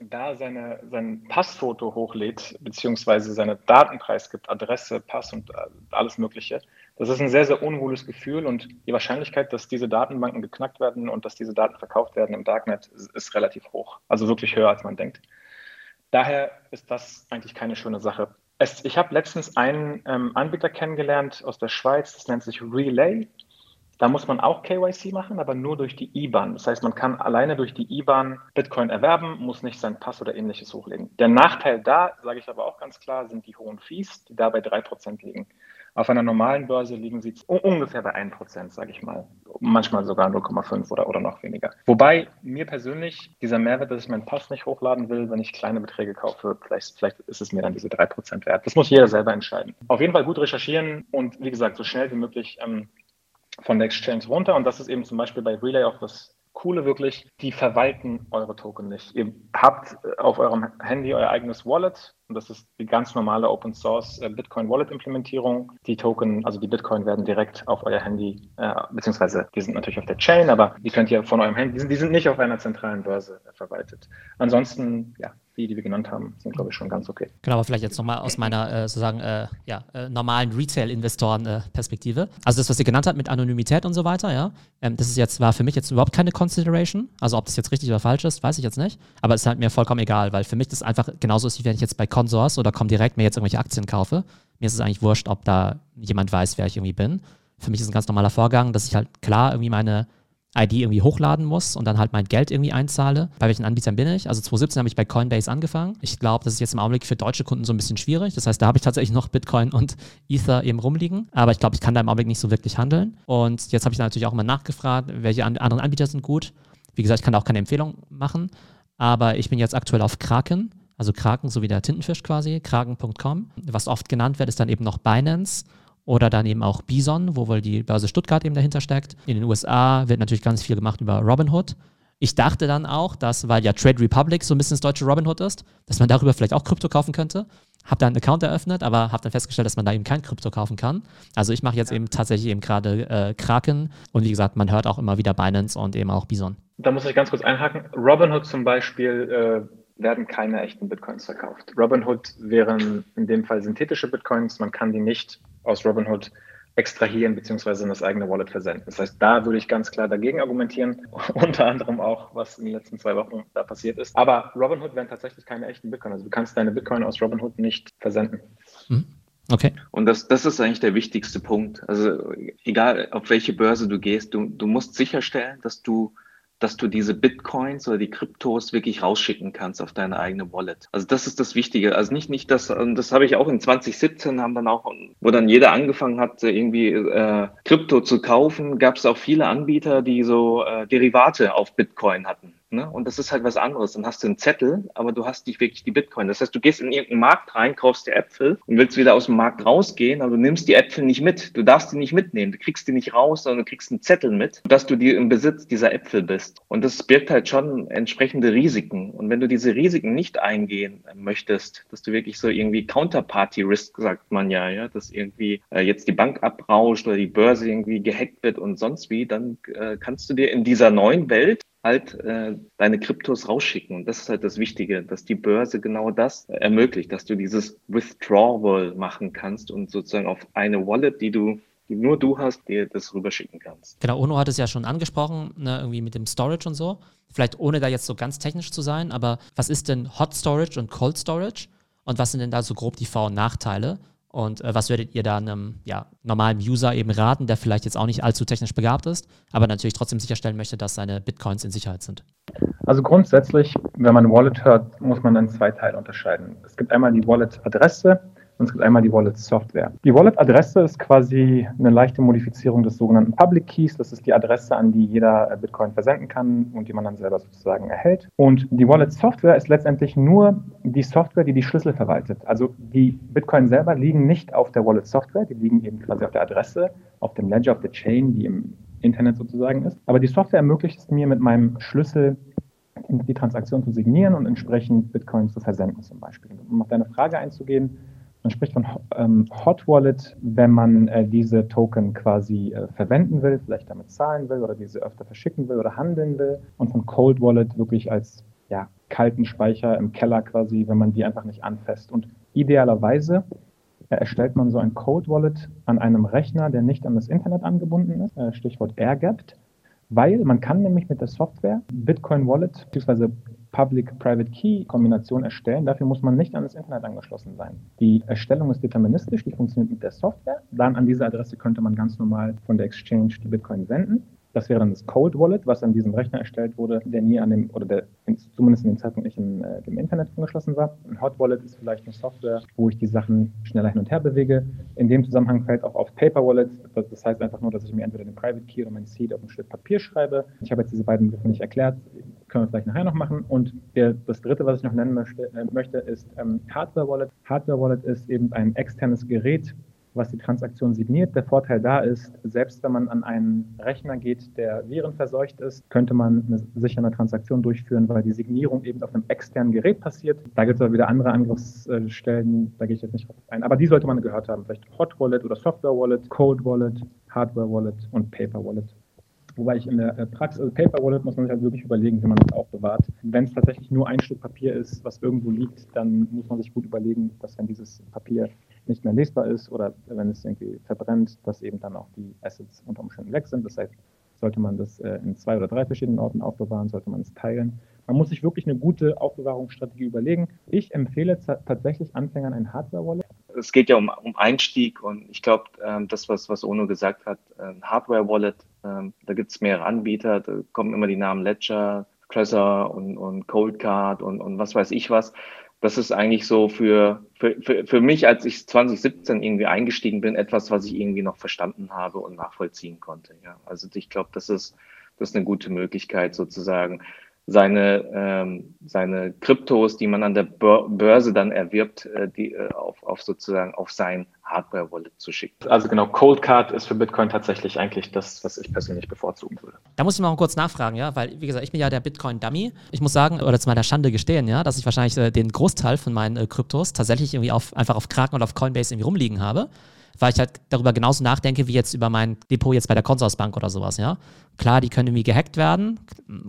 da seine, sein Passfoto hochlädt, beziehungsweise seine Daten preisgibt, Adresse, Pass und alles Mögliche, das ist ein sehr, sehr unwohles Gefühl und die Wahrscheinlichkeit, dass diese Datenbanken geknackt werden und dass diese Daten verkauft werden im Darknet, ist relativ hoch. Also wirklich höher, als man denkt. Daher ist das eigentlich keine schöne Sache. Es, ich habe letztens einen ähm, Anbieter kennengelernt aus der Schweiz, das nennt sich Relay. Da muss man auch KYC machen, aber nur durch die IBAN. Das heißt, man kann alleine durch die IBAN Bitcoin erwerben, muss nicht seinen Pass oder ähnliches hochlegen. Der Nachteil da, sage ich aber auch ganz klar, sind die hohen Fees, die da bei 3% liegen. Auf einer normalen Börse liegen sie ungefähr bei 1%, sage ich mal. Manchmal sogar 0,5 oder, oder noch weniger. Wobei mir persönlich dieser Mehrwert, dass ich meinen Pass nicht hochladen will, wenn ich kleine Beträge kaufe, vielleicht, vielleicht ist es mir dann diese 3% wert. Das muss jeder selber entscheiden. Auf jeden Fall gut recherchieren und wie gesagt, so schnell wie möglich ähm, von der Exchange runter. Und das ist eben zum Beispiel bei Relay auch das Coole wirklich, die verwalten eure Token nicht. Ihr habt auf eurem Handy euer eigenes Wallet und das ist die ganz normale Open Source äh, Bitcoin Wallet Implementierung. Die Token, also die Bitcoin werden direkt auf euer Handy, äh, beziehungsweise die sind natürlich auf der Chain, aber die könnt ihr von eurem Handy, die sind, die sind nicht auf einer zentralen Börse äh, verwaltet. Ansonsten, ja, die, die wir genannt haben, sind, glaube ich, schon ganz okay. Genau, aber vielleicht jetzt nochmal aus meiner äh, sozusagen äh, ja, äh, normalen Retail-Investoren-Perspektive. also das, was ihr genannt habt mit Anonymität und so weiter, ja, ähm, das ist jetzt, war für mich jetzt überhaupt keine Consideration. Also ob das jetzt richtig oder falsch ist, weiß ich jetzt nicht. Aber es ist halt mir vollkommen egal, weil für mich das einfach genauso ist, wie wenn ich jetzt bei Consors oder Comdirect mir jetzt irgendwelche Aktien kaufe. Mir ist es eigentlich wurscht, ob da jemand weiß, wer ich irgendwie bin. Für mich ist ein ganz normaler Vorgang, dass ich halt klar irgendwie meine ID irgendwie hochladen muss und dann halt mein Geld irgendwie einzahle. Bei welchen Anbietern bin ich? Also 2017 habe ich bei Coinbase angefangen. Ich glaube, das ist jetzt im Augenblick für deutsche Kunden so ein bisschen schwierig. Das heißt, da habe ich tatsächlich noch Bitcoin und Ether eben rumliegen. Aber ich glaube, ich kann da im Augenblick nicht so wirklich handeln. Und jetzt habe ich natürlich auch mal nachgefragt, welche anderen Anbieter sind gut. Wie gesagt, ich kann da auch keine Empfehlung machen. Aber ich bin jetzt aktuell auf Kraken. Also Kraken, so wie der Tintenfisch quasi, kraken.com. Was oft genannt wird, ist dann eben noch Binance oder dann eben auch Bison, wo wohl die Börse Stuttgart eben dahinter steckt. In den USA wird natürlich ganz viel gemacht über Robinhood. Ich dachte dann auch, dass, weil ja Trade Republic so ein bisschen das deutsche Robinhood ist, dass man darüber vielleicht auch Krypto kaufen könnte. Habe da einen Account eröffnet, aber habe dann festgestellt, dass man da eben kein Krypto kaufen kann. Also ich mache jetzt eben tatsächlich eben gerade äh, Kraken und wie gesagt, man hört auch immer wieder Binance und eben auch Bison. Da muss ich ganz kurz einhaken. Robinhood zum Beispiel äh werden keine echten Bitcoins verkauft. Robinhood wären in dem Fall synthetische Bitcoins. Man kann die nicht aus Robinhood extrahieren bzw. in das eigene Wallet versenden. Das heißt, da würde ich ganz klar dagegen argumentieren, unter anderem auch, was in den letzten zwei Wochen da passiert ist. Aber Robinhood wären tatsächlich keine echten Bitcoin. Also du kannst deine Bitcoin aus Robinhood nicht versenden. Mhm. Okay. Und das, das ist eigentlich der wichtigste Punkt. Also egal, auf welche Börse du gehst, du, du musst sicherstellen, dass du dass du diese Bitcoins oder die Kryptos wirklich rausschicken kannst auf deine eigene Wallet. Also das ist das Wichtige. Also nicht, nicht das, das habe ich auch in 2017 haben dann auch, wo dann jeder angefangen hat, irgendwie äh, Krypto zu kaufen, gab es auch viele Anbieter, die so äh, Derivate auf Bitcoin hatten. Ne? Und das ist halt was anderes. Dann hast du einen Zettel, aber du hast nicht wirklich die Bitcoin. Das heißt, du gehst in irgendeinen Markt rein, kaufst dir Äpfel und willst wieder aus dem Markt rausgehen, aber du nimmst die Äpfel nicht mit. Du darfst die nicht mitnehmen. Du kriegst die nicht raus, sondern du kriegst einen Zettel mit, dass du dir im Besitz dieser Äpfel bist. Und das birgt halt schon entsprechende Risiken. Und wenn du diese Risiken nicht eingehen möchtest, dass du wirklich so irgendwie Counterparty Risk, sagt man ja, ja, dass irgendwie äh, jetzt die Bank abrauscht oder die Börse irgendwie gehackt wird und sonst wie, dann äh, kannst du dir in dieser neuen Welt halt äh, deine Kryptos rausschicken. Und das ist halt das Wichtige, dass die Börse genau das ermöglicht, dass du dieses Withdrawal machen kannst und sozusagen auf eine Wallet, die du nur du hast, dir das rüberschicken kannst. Genau, Ono hat es ja schon angesprochen, ne, irgendwie mit dem Storage und so. Vielleicht ohne da jetzt so ganz technisch zu sein, aber was ist denn Hot Storage und Cold Storage? Und was sind denn da so grob die Vor- und Nachteile? Und äh, was würdet ihr da einem ja, normalen User eben raten, der vielleicht jetzt auch nicht allzu technisch begabt ist, aber natürlich trotzdem sicherstellen möchte, dass seine Bitcoins in Sicherheit sind? Also grundsätzlich, wenn man Wallet hört, muss man dann zwei Teile unterscheiden. Es gibt einmal die Wallet-Adresse und es gibt einmal die Wallet-Software. Die Wallet-Adresse ist quasi eine leichte Modifizierung des sogenannten Public Keys. Das ist die Adresse, an die jeder äh, Bitcoin versenden kann und die man dann selber sozusagen erhält. Und die Wallet-Software ist letztendlich nur die Software, die die Schlüssel verwaltet. Also die Bitcoin selber liegen nicht auf der Wallet-Software, die liegen eben quasi auf der Adresse, auf dem Ledger, auf der Chain, die im Internet sozusagen ist. Aber die Software ermöglicht es mir mit meinem Schlüssel die Transaktion zu signieren und entsprechend Bitcoin zu versenden zum Beispiel. Um auf deine Frage einzugehen, man spricht von ähm, Hot Wallet, wenn man äh, diese Token quasi äh, verwenden will, vielleicht damit zahlen will oder diese öfter verschicken will oder handeln will. Und von Cold Wallet wirklich als ja, kalten Speicher im Keller quasi, wenn man die einfach nicht anfasst. Und idealerweise äh, erstellt man so ein Cold Wallet an einem Rechner, der nicht an das Internet angebunden ist, äh, Stichwort air-gapped, weil man kann nämlich mit der Software Bitcoin Wallet bzw. Public-Private-Key-Kombination erstellen. Dafür muss man nicht an das Internet angeschlossen sein. Die Erstellung ist deterministisch, die funktioniert mit der Software. Dann an diese Adresse könnte man ganz normal von der Exchange die Bitcoin senden. Das wäre dann das Cold Wallet, was an diesem Rechner erstellt wurde, der nie an dem, oder der zumindest in dem Zeitpunkt nicht in äh, dem Internet angeschlossen war. Ein Hot Wallet ist vielleicht eine Software, wo ich die Sachen schneller hin und her bewege. In dem Zusammenhang fällt auch auf Paper Wallet. Das heißt einfach nur, dass ich mir entweder den Private Key oder mein Seed auf ein Stück Papier schreibe. Ich habe jetzt diese beiden Begriffe nicht erklärt, können wir vielleicht nachher noch machen. Und der, das dritte, was ich noch nennen möchte, äh, möchte ist ähm, Hardware Wallet. Hardware Wallet ist eben ein externes Gerät, was die Transaktion signiert. Der Vorteil da ist, selbst wenn man an einen Rechner geht, der virenverseucht ist, könnte man eine sichere Transaktion durchführen, weil die Signierung eben auf einem externen Gerät passiert. Da gibt es aber wieder andere Angriffsstellen, da gehe ich jetzt nicht drauf ein. Aber die sollte man gehört haben. Vielleicht Hot Wallet oder Software Wallet, Code Wallet, Hardware Wallet und Paper Wallet. Wobei ich in der äh, Praxis, also Paper Wallet muss man sich halt wirklich überlegen, wie man das aufbewahrt. Wenn es tatsächlich nur ein Stück Papier ist, was irgendwo liegt, dann muss man sich gut überlegen, dass wenn dieses Papier nicht mehr lesbar ist oder wenn es irgendwie verbrennt, dass eben dann auch die Assets unter Umständen weg sind. Das heißt, sollte man das äh, in zwei oder drei verschiedenen Orten aufbewahren, sollte man es teilen. Man muss sich wirklich eine gute Aufbewahrungsstrategie überlegen. Ich empfehle tatsächlich Anfängern ein Hardware-Wallet. Es geht ja um, um Einstieg und ich glaube, ähm, das, was, was Ono gesagt hat, ein ähm, Hardware-Wallet, ähm, da gibt es mehrere Anbieter, da kommen immer die Namen Ledger, Trezor und, und Coldcard und, und was weiß ich was das ist eigentlich so für, für, für, für mich, als ich 2017 irgendwie eingestiegen bin, etwas, was ich irgendwie noch verstanden habe und nachvollziehen konnte. Ja. Also ich glaube, das ist, das ist eine gute Möglichkeit, sozusagen seine, ähm, seine Kryptos, die man an der Börse dann erwirbt, äh, die, äh, auf, auf sozusagen auf sein Hardware-Wallet zu schicken. Also genau, Cold Card ist für Bitcoin tatsächlich eigentlich das, was ich persönlich bevorzugen würde. Da muss ich mal kurz nachfragen, ja, weil wie gesagt, ich bin ja der Bitcoin-Dummy. Ich muss sagen, oder zu meiner Schande gestehen, ja, dass ich wahrscheinlich äh, den Großteil von meinen äh, Kryptos tatsächlich irgendwie auf, einfach auf Kraken oder auf Coinbase irgendwie rumliegen habe weil ich halt darüber genauso nachdenke, wie jetzt über mein Depot jetzt bei der Consorsbank oder sowas, ja. Klar, die können irgendwie gehackt werden,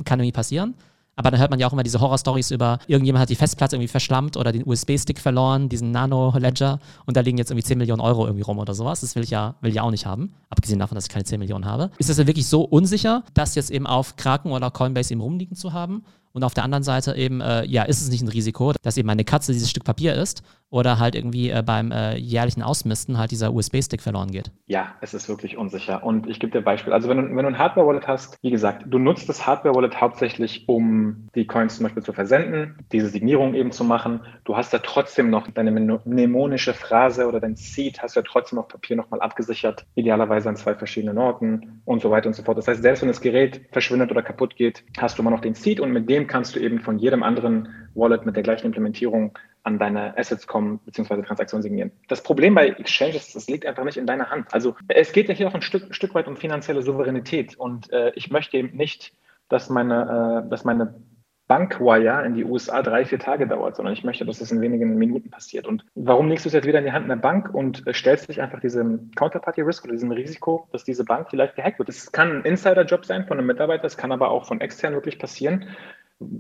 kann irgendwie passieren. Aber dann hört man ja auch immer diese Horror-Stories über, irgendjemand hat die Festplatte irgendwie verschlammt oder den USB-Stick verloren, diesen Nano-Ledger und da liegen jetzt irgendwie 10 Millionen Euro irgendwie rum oder sowas. Das will ich ja, will ich auch nicht haben. Abgesehen davon, dass ich keine 10 Millionen habe. Ist es denn wirklich so unsicher, das jetzt eben auf Kraken oder Coinbase eben rumliegen zu haben? Und auf der anderen Seite eben, äh, ja, ist es nicht ein Risiko, dass eben meine Katze dieses Stück Papier ist oder halt irgendwie äh, beim äh, jährlichen Ausmisten halt dieser USB-Stick verloren geht? Ja, es ist wirklich unsicher. Und ich gebe dir ein Beispiel. Also wenn du, wenn du ein Hardware-Wallet hast, wie gesagt, du nutzt das Hardware-Wallet hauptsächlich, um die Coins zum Beispiel zu versenden, diese Signierung eben zu machen. Du hast ja trotzdem noch deine mnemonische Phrase oder dein Seed hast du ja trotzdem auf Papier nochmal abgesichert, idealerweise an zwei verschiedenen Orten und so weiter und so fort. Das heißt, selbst wenn das Gerät verschwindet oder kaputt geht, hast du immer noch den Seed und mit dem dem kannst du eben von jedem anderen Wallet mit der gleichen Implementierung an deine Assets kommen bzw. Transaktionen signieren. Das Problem bei Exchanges, das liegt einfach nicht in deiner Hand. Also es geht ja hier auch ein Stück, Stück weit um finanzielle Souveränität und äh, ich möchte eben nicht, dass meine, äh, dass meine Bankwire in die USA drei, vier Tage dauert, sondern ich möchte, dass es in wenigen Minuten passiert. Und warum legst du es jetzt wieder in die Hand einer Bank und äh, stellst dich einfach diesem Counterparty-Risk oder diesem Risiko, dass diese Bank vielleicht gehackt wird? Es kann ein Insider-Job sein von einem Mitarbeiter, es kann aber auch von extern wirklich passieren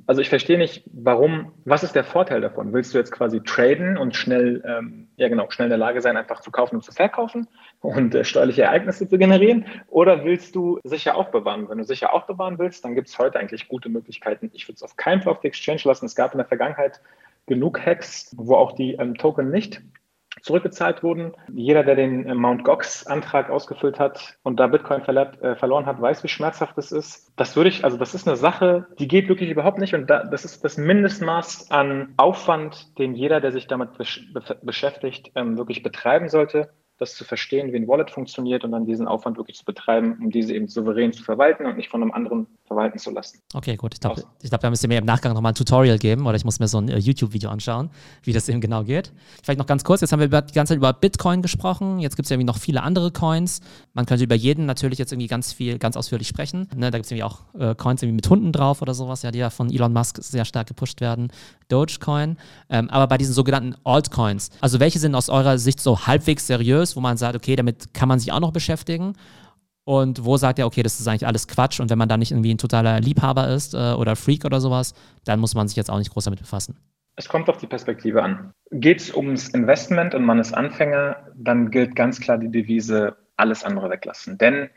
also ich verstehe nicht, warum, was ist der Vorteil davon? Willst du jetzt quasi traden und schnell, ähm, ja genau, schnell in der Lage sein, einfach zu kaufen und zu verkaufen und äh, steuerliche Ereignisse zu generieren? Oder willst du sicher aufbewahren? Wenn du sicher aufbewahren willst, dann gibt es heute eigentlich gute Möglichkeiten. Ich würde es auf keinen Fall auf die Exchange lassen. Es gab in der Vergangenheit genug Hacks, wo auch die ähm, Token nicht zurückgezahlt wurden. Jeder, der den äh, Mount Gox-Antrag ausgefüllt hat und da Bitcoin verlet, äh, verloren hat, weiß, wie schmerzhaft das ist. Das würde ich, also das ist eine Sache, die geht wirklich überhaupt nicht und da, das ist das Mindestmaß an Aufwand, den jeder, der sich damit besch beschäftigt, ähm, wirklich betreiben sollte das zu verstehen, wie ein Wallet funktioniert und dann diesen Aufwand wirklich zu betreiben, um diese eben souverän zu verwalten und nicht von einem anderen verwalten zu lassen. Okay, gut. Ich glaube, glaub, da müsst ihr mir im Nachgang nochmal ein Tutorial geben oder ich muss mir so ein uh, YouTube-Video anschauen, wie das eben genau geht. Vielleicht noch ganz kurz, jetzt haben wir die ganze Zeit über Bitcoin gesprochen, jetzt gibt es ja irgendwie noch viele andere Coins. Man könnte über jeden natürlich jetzt irgendwie ganz viel, ganz ausführlich sprechen. Ne, da gibt es irgendwie auch äh, Coins irgendwie mit Hunden drauf oder sowas, ja, die ja von Elon Musk sehr stark gepusht werden. Dogecoin. Ähm, aber bei diesen sogenannten Altcoins, also welche sind aus eurer Sicht so halbwegs seriös, wo man sagt, okay, damit kann man sich auch noch beschäftigen? Und wo sagt er, okay, das ist eigentlich alles Quatsch und wenn man da nicht irgendwie ein totaler Liebhaber ist äh, oder Freak oder sowas, dann muss man sich jetzt auch nicht groß damit befassen. Es kommt auf die Perspektive an. Geht es ums Investment und man ist Anfänger, dann gilt ganz klar die Devise, alles andere weglassen. Denn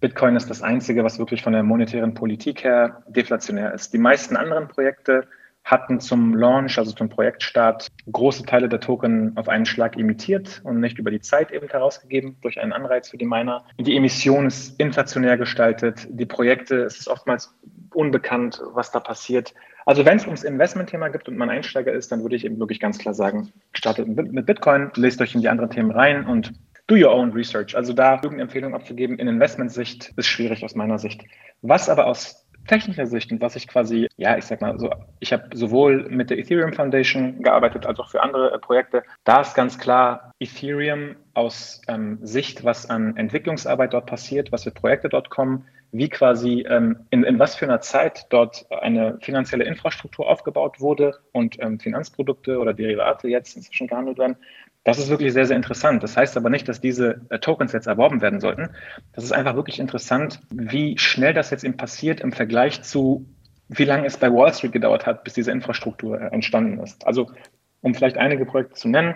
Bitcoin ist das Einzige, was wirklich von der monetären Politik her deflationär ist. Die meisten anderen Projekte hatten zum Launch, also zum Projektstart, große Teile der Token auf einen Schlag emittiert und nicht über die Zeit eben herausgegeben durch einen Anreiz für die Miner. Die Emission ist inflationär gestaltet. Die Projekte, es ist oftmals unbekannt, was da passiert. Also wenn es ums Investmentthema gibt und man Einsteiger ist, dann würde ich eben wirklich ganz klar sagen, startet mit Bitcoin, lest euch in die anderen Themen rein und do your own research. Also da irgendeine Empfehlung abzugeben in Investmentsicht ist schwierig aus meiner Sicht. Was aber aus technischer Sicht und was ich quasi, ja, ich sag mal so, ich habe sowohl mit der Ethereum Foundation gearbeitet als auch für andere äh, Projekte. Da ist ganz klar Ethereum aus ähm, Sicht, was an Entwicklungsarbeit dort passiert, was für Projekte dort kommen, wie quasi ähm, in, in was für einer Zeit dort eine finanzielle Infrastruktur aufgebaut wurde und ähm, Finanzprodukte oder Derivate jetzt inzwischen gehandelt werden. Das ist wirklich sehr, sehr interessant. Das heißt aber nicht, dass diese äh, Tokens jetzt erworben werden sollten. Das ist einfach wirklich interessant, wie schnell das jetzt eben passiert im Vergleich zu, wie lange es bei Wall Street gedauert hat, bis diese Infrastruktur äh, entstanden ist. Also, um vielleicht einige Projekte zu nennen,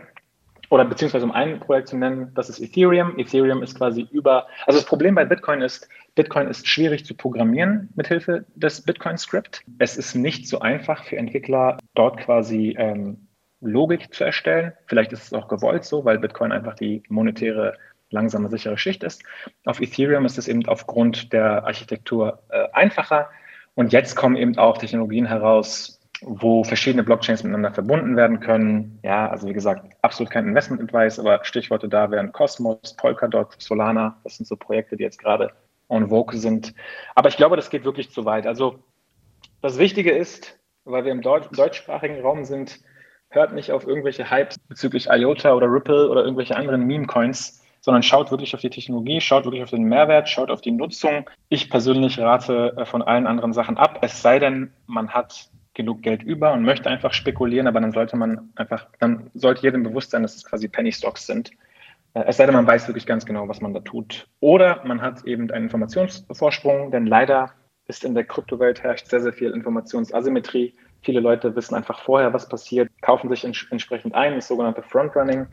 oder beziehungsweise um ein Projekt zu nennen, das ist Ethereum. Ethereum ist quasi über, also das Problem bei Bitcoin ist, Bitcoin ist schwierig zu programmieren mit Hilfe des Bitcoin-Script. Es ist nicht so einfach für Entwickler, dort quasi ähm, Logik zu erstellen. Vielleicht ist es auch gewollt so, weil Bitcoin einfach die monetäre, langsame, sichere Schicht ist. Auf Ethereum ist es eben aufgrund der Architektur äh, einfacher. Und jetzt kommen eben auch Technologien heraus, wo verschiedene Blockchains miteinander verbunden werden können. Ja, also wie gesagt, absolut kein Investment-Advice, aber Stichworte da wären Cosmos, Polkadot, Solana. Das sind so Projekte, die jetzt gerade en vogue sind. Aber ich glaube, das geht wirklich zu weit. Also das Wichtige ist, weil wir im Deutsch, deutschsprachigen Raum sind, hört nicht auf irgendwelche Hypes bezüglich IOTA oder Ripple oder irgendwelche anderen Meme-Coins, sondern schaut wirklich auf die Technologie, schaut wirklich auf den Mehrwert, schaut auf die Nutzung. Ich persönlich rate äh, von allen anderen Sachen ab, es sei denn, man hat genug Geld über und möchte einfach spekulieren, aber dann sollte man einfach, dann sollte jedem bewusst sein, dass es quasi Penny Stocks sind. Äh, es sei denn, man weiß wirklich ganz genau, was man da tut. Oder man hat eben einen Informationsvorsprung, denn leider ist in der Kryptowelt herrscht sehr, sehr viel Informationsasymmetrie. Viele Leute wissen einfach vorher, was passiert, kaufen sich entsprechend ein, das sogenannte Frontrunning.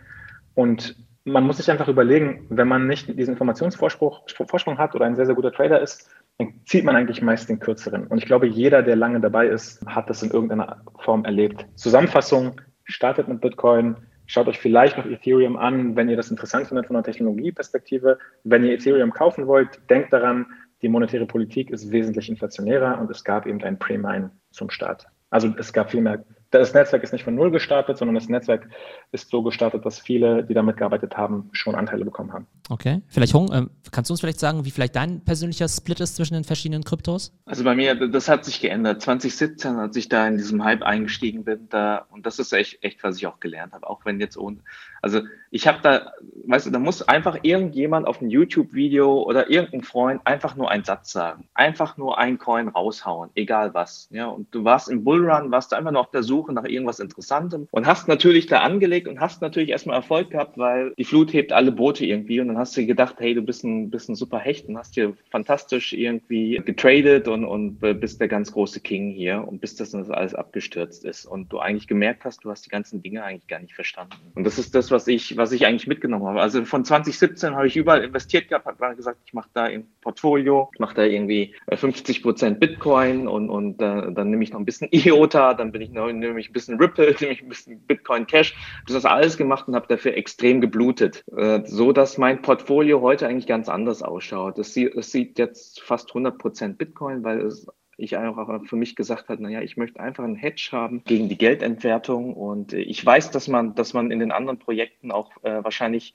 Und man muss sich einfach überlegen, wenn man nicht diesen Informationsvorsprung hat oder ein sehr, sehr guter Trader ist, dann zieht man eigentlich meist den kürzeren. Und ich glaube, jeder, der lange dabei ist, hat das in irgendeiner Form erlebt. Zusammenfassung, startet mit Bitcoin, schaut euch vielleicht noch Ethereum an, wenn ihr das interessant findet von der Technologieperspektive. Wenn ihr Ethereum kaufen wollt, denkt daran, die monetäre Politik ist wesentlich inflationärer und es gab eben ein Pre-Mine zum Start. Also es gab viel mehr das Netzwerk ist nicht von null gestartet, sondern das Netzwerk ist so gestartet, dass viele, die damit gearbeitet haben, schon Anteile bekommen haben. Okay. Vielleicht, Hong, äh, kannst du uns vielleicht sagen, wie vielleicht dein persönlicher Split ist zwischen den verschiedenen Kryptos? Also bei mir, das hat sich geändert. 2017, als ich da in diesem Hype eingestiegen bin, da, und das ist echt, echt, was ich auch gelernt habe, auch wenn jetzt ohne, also ich habe da, weißt du, da muss einfach irgendjemand auf ein YouTube-Video oder irgendein Freund einfach nur einen Satz sagen. Einfach nur ein Coin raushauen, egal was. Ja, und du warst im Bullrun, warst du einfach nur auf der Suche Suche nach irgendwas Interessantem und hast natürlich da angelegt und hast natürlich erstmal Erfolg gehabt, weil die Flut hebt alle Boote irgendwie und dann hast du gedacht, hey, du bist ein, bist ein super Hecht und hast hier fantastisch irgendwie getradet und, und bist der ganz große King hier und bis das alles abgestürzt ist und du eigentlich gemerkt hast, du hast die ganzen Dinge eigentlich gar nicht verstanden. Und das ist das, was ich, was ich eigentlich mitgenommen habe. Also von 2017 habe ich überall investiert gehabt, habe gesagt, ich mache da ein Portfolio, ich mache da irgendwie 50 Prozent Bitcoin und, und äh, dann nehme ich noch ein bisschen IOTA, dann bin ich noch, nämlich ein bisschen Ripple, nämlich ein bisschen Bitcoin Cash. Ich habe das alles gemacht und habe dafür extrem geblutet. Äh, so dass mein Portfolio heute eigentlich ganz anders ausschaut. Es sieht, es sieht jetzt fast 100 Prozent Bitcoin, weil es ich einfach für mich gesagt habe, naja, ich möchte einfach einen Hedge haben gegen die Geldentwertung. Und ich weiß, dass man, dass man in den anderen Projekten auch äh, wahrscheinlich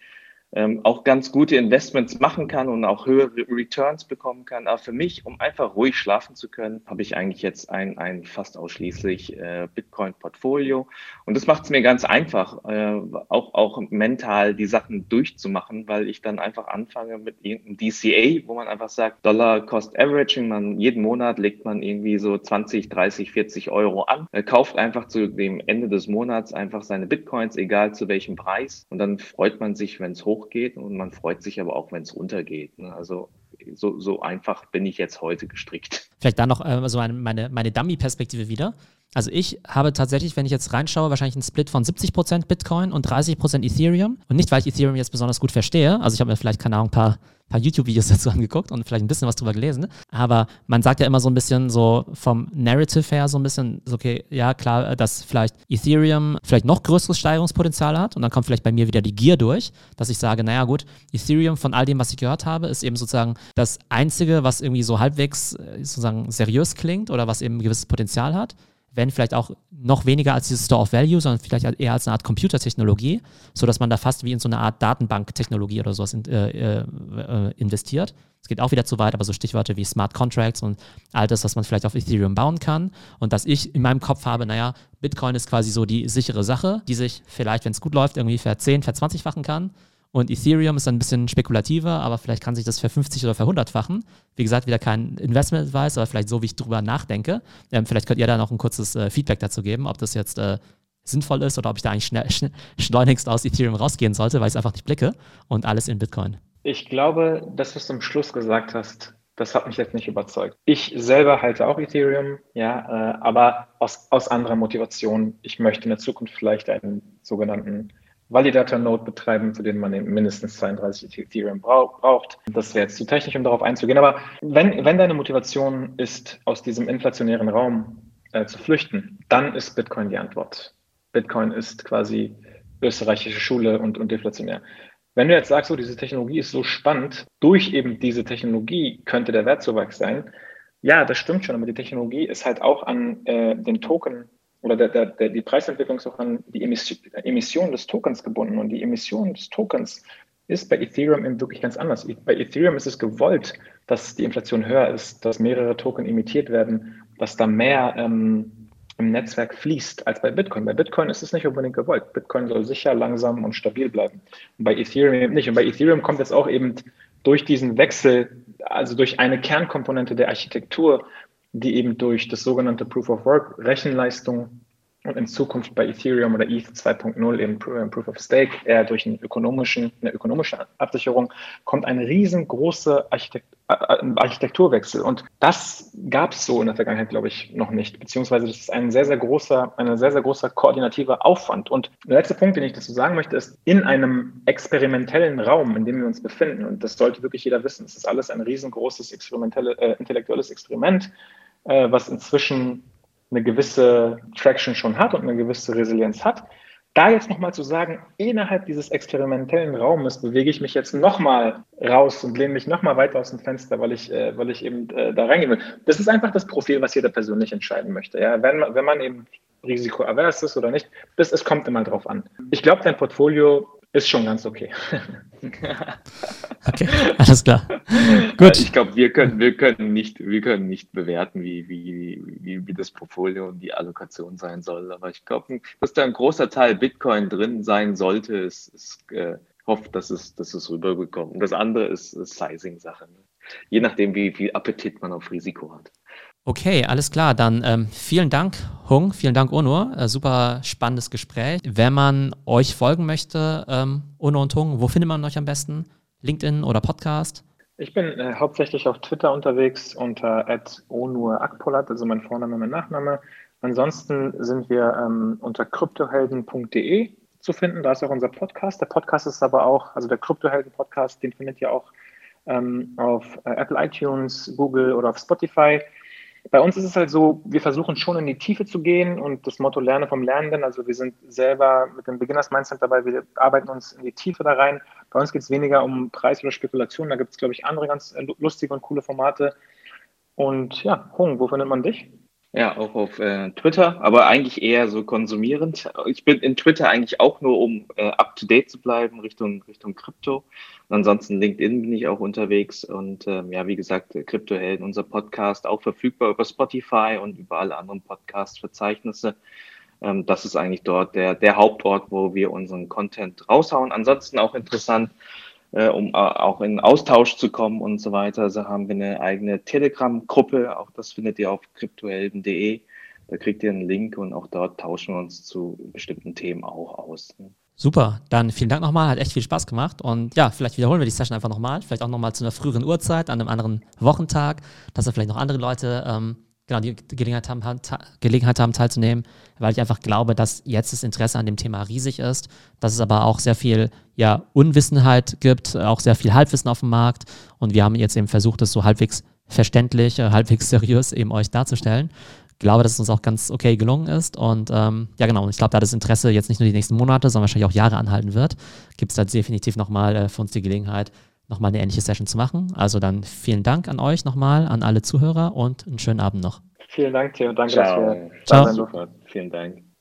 ähm, auch ganz gute Investments machen kann und auch höhere Returns bekommen kann. Aber für mich, um einfach ruhig schlafen zu können, habe ich eigentlich jetzt ein, ein fast ausschließlich äh, Bitcoin-Portfolio. Und das macht es mir ganz einfach, äh, auch, auch mental die Sachen durchzumachen, weil ich dann einfach anfange mit irgendeinem DCA, wo man einfach sagt, Dollar Cost Averaging, man jeden Monat legt man irgendwie so 20, 30, 40 Euro an, äh, kauft einfach zu dem Ende des Monats einfach seine Bitcoins, egal zu welchem Preis. Und dann freut man sich, wenn es hoch hochgeht und man freut sich aber auch, wenn es runtergeht. Ne? Also so, so einfach bin ich jetzt heute gestrickt. Vielleicht da noch äh, so eine, meine, meine Dummy-Perspektive wieder. Also ich habe tatsächlich, wenn ich jetzt reinschaue, wahrscheinlich einen Split von 70% Bitcoin und 30% Ethereum. Und nicht, weil ich Ethereum jetzt besonders gut verstehe. Also ich habe mir vielleicht, keine Ahnung, ein paar paar YouTube-Videos dazu angeguckt und vielleicht ein bisschen was drüber gelesen. Aber man sagt ja immer so ein bisschen so vom Narrative her so ein bisschen, okay, ja klar, dass vielleicht Ethereum vielleicht noch größeres Steigerungspotenzial hat und dann kommt vielleicht bei mir wieder die Gier durch, dass ich sage, naja gut, Ethereum von all dem, was ich gehört habe, ist eben sozusagen das Einzige, was irgendwie so halbwegs äh, sozusagen seriös klingt oder was eben ein gewisses Potenzial hat wenn vielleicht auch noch weniger als dieses Store of Value, sondern vielleicht eher als eine Art Computertechnologie, sodass man da fast wie in so eine Art Datenbanktechnologie oder sowas in, äh, äh, investiert. Es geht auch wieder zu weit, aber so Stichworte wie Smart Contracts und all das, was man vielleicht auf Ethereum bauen kann. Und dass ich in meinem Kopf habe, naja, Bitcoin ist quasi so die sichere Sache, die sich vielleicht, wenn es gut läuft, irgendwie ver 10, ver 20-fachen kann. Und Ethereum ist ein bisschen spekulativer, aber vielleicht kann sich das für 50 oder für 100-fachen. Wie gesagt, wieder kein Investment-Advice, aber vielleicht so, wie ich drüber nachdenke. Ähm, vielleicht könnt ihr da noch ein kurzes äh, Feedback dazu geben, ob das jetzt äh, sinnvoll ist oder ob ich da eigentlich schnell, schn schleunigst aus Ethereum rausgehen sollte, weil ich es einfach nicht blicke und alles in Bitcoin. Ich glaube, das, was du am Schluss gesagt hast, das hat mich jetzt nicht überzeugt. Ich selber halte auch Ethereum, ja, äh, aber aus, aus anderer Motivation. Ich möchte in der Zukunft vielleicht einen sogenannten Validator-Node betreiben, für den man mindestens 32 Ethereum braucht. Das wäre jetzt zu technisch, um darauf einzugehen. Aber wenn, wenn deine Motivation ist, aus diesem inflationären Raum äh, zu flüchten, dann ist Bitcoin die Antwort. Bitcoin ist quasi österreichische Schule und, und deflationär. Wenn du jetzt sagst, so, diese Technologie ist so spannend, durch eben diese Technologie könnte der Wertzuwachs sein. Ja, das stimmt schon, aber die Technologie ist halt auch an äh, den Token oder der, der, der, die Preisentwicklung ist auch an die Emission des Tokens gebunden. Und die Emission des Tokens ist bei Ethereum eben wirklich ganz anders. Bei Ethereum ist es gewollt, dass die Inflation höher ist, dass mehrere Token emittiert werden, dass da mehr ähm, im Netzwerk fließt als bei Bitcoin. Bei Bitcoin ist es nicht unbedingt gewollt. Bitcoin soll sicher, langsam und stabil bleiben. Und bei Ethereum eben nicht. Und bei Ethereum kommt jetzt auch eben durch diesen Wechsel, also durch eine Kernkomponente der Architektur, die eben durch das sogenannte Proof of Work Rechenleistung und in Zukunft bei Ethereum oder ETH 2.0 eben Proof of Stake eher durch einen ökonomischen, eine ökonomische Absicherung kommt ein riesengroßer Architekt, äh, Architekturwechsel. Und das gab es so in der Vergangenheit, glaube ich, noch nicht. Beziehungsweise das ist ein sehr, sehr großer, ein sehr, sehr großer koordinativer Aufwand. Und der letzte Punkt, den ich dazu sagen möchte, ist, in einem experimentellen Raum, in dem wir uns befinden, und das sollte wirklich jeder wissen, es ist alles ein riesengroßes experimentelle, äh, intellektuelles Experiment, äh, was inzwischen eine gewisse Traction schon hat und eine gewisse Resilienz hat. Da jetzt nochmal zu sagen, innerhalb dieses experimentellen Raumes bewege ich mich jetzt nochmal raus und lehne mich nochmal weiter aus dem Fenster, weil ich, äh, weil ich eben äh, da reingehen will. Das ist einfach das Profil, was jeder persönlich entscheiden möchte. Ja? Wenn, wenn man eben risikoavers ist oder nicht, das, es kommt immer drauf an. Ich glaube, dein Portfolio ist schon ganz okay. okay, alles klar. Gut. Ich glaube, wir können, wir können nicht, wir können nicht bewerten, wie, wie, wie, wie das Portfolio und die Allokation sein soll. Aber ich glaube, dass da ein großer Teil Bitcoin drin sein sollte, ist, ist äh, hofft, dass es, dass es rüberbekommt. Und das andere ist, ist Sizing-Sache. Ne? Je nachdem, wie viel Appetit man auf Risiko hat. Okay, alles klar. Dann ähm, vielen Dank, Hung. Vielen Dank, Onur. Äh, super spannendes Gespräch. Wenn man euch folgen möchte, ähm, Onur und Hung, wo findet man euch am besten? LinkedIn oder Podcast? Ich bin äh, hauptsächlich auf Twitter unterwegs unter @onurakpolat, also mein Vorname, mein Nachname. Ansonsten sind wir ähm, unter kryptohelden.de zu finden. Da ist auch unser Podcast. Der Podcast ist aber auch, also der Kryptohelden-Podcast, den findet ihr auch ähm, auf äh, Apple iTunes, Google oder auf Spotify. Bei uns ist es halt so, wir versuchen schon in die Tiefe zu gehen und das Motto Lerne vom Lernenden. Also wir sind selber mit dem Beginners Mindset dabei, wir arbeiten uns in die Tiefe da rein. Bei uns geht es weniger um Preis oder Spekulation, da gibt es, glaube ich, andere ganz äh, lustige und coole Formate. Und ja, Hung, wo findet man dich? Ja, auch auf äh, Twitter, aber eigentlich eher so konsumierend. Ich bin in Twitter eigentlich auch nur, um äh, up to date zu bleiben Richtung Richtung Krypto. ansonsten LinkedIn bin ich auch unterwegs und ähm, ja, wie gesagt, Kryptohelden, unser Podcast auch verfügbar über Spotify und über alle anderen Podcast-Verzeichnisse. Ähm, das ist eigentlich dort der der Hauptort, wo wir unseren Content raushauen. Ansonsten auch interessant äh, um äh, auch in Austausch zu kommen und so weiter. Also haben wir eine eigene Telegram-Gruppe, auch das findet ihr auf kryptohelden.de. Da kriegt ihr einen Link und auch dort tauschen wir uns zu bestimmten Themen auch aus. Super, dann vielen Dank nochmal, hat echt viel Spaß gemacht und ja, vielleicht wiederholen wir die Session einfach nochmal, vielleicht auch nochmal zu einer früheren Uhrzeit, an einem anderen Wochentag, dass da vielleicht noch andere Leute ähm, genau, die Gelegenheit haben, Gelegenheit haben teilzunehmen, weil ich einfach glaube, dass jetzt das Interesse an dem Thema riesig ist, dass es aber auch sehr viel ja, Unwissenheit gibt, auch sehr viel Halbwissen auf dem Markt. Und wir haben jetzt eben versucht, das so halbwegs verständlich, äh, halbwegs seriös eben euch darzustellen. Ich glaube, dass es uns auch ganz okay gelungen ist. Und ähm, ja genau, ich glaube, da das Interesse jetzt nicht nur die nächsten Monate, sondern wahrscheinlich auch Jahre anhalten wird, gibt es da definitiv nochmal äh, für uns die Gelegenheit, nochmal eine ähnliche Session zu machen. Also dann vielen Dank an euch nochmal, an alle Zuhörer und einen schönen Abend noch. Vielen Dank, Theo. Danke, Ciao. dass wir. Super. Vielen Dank.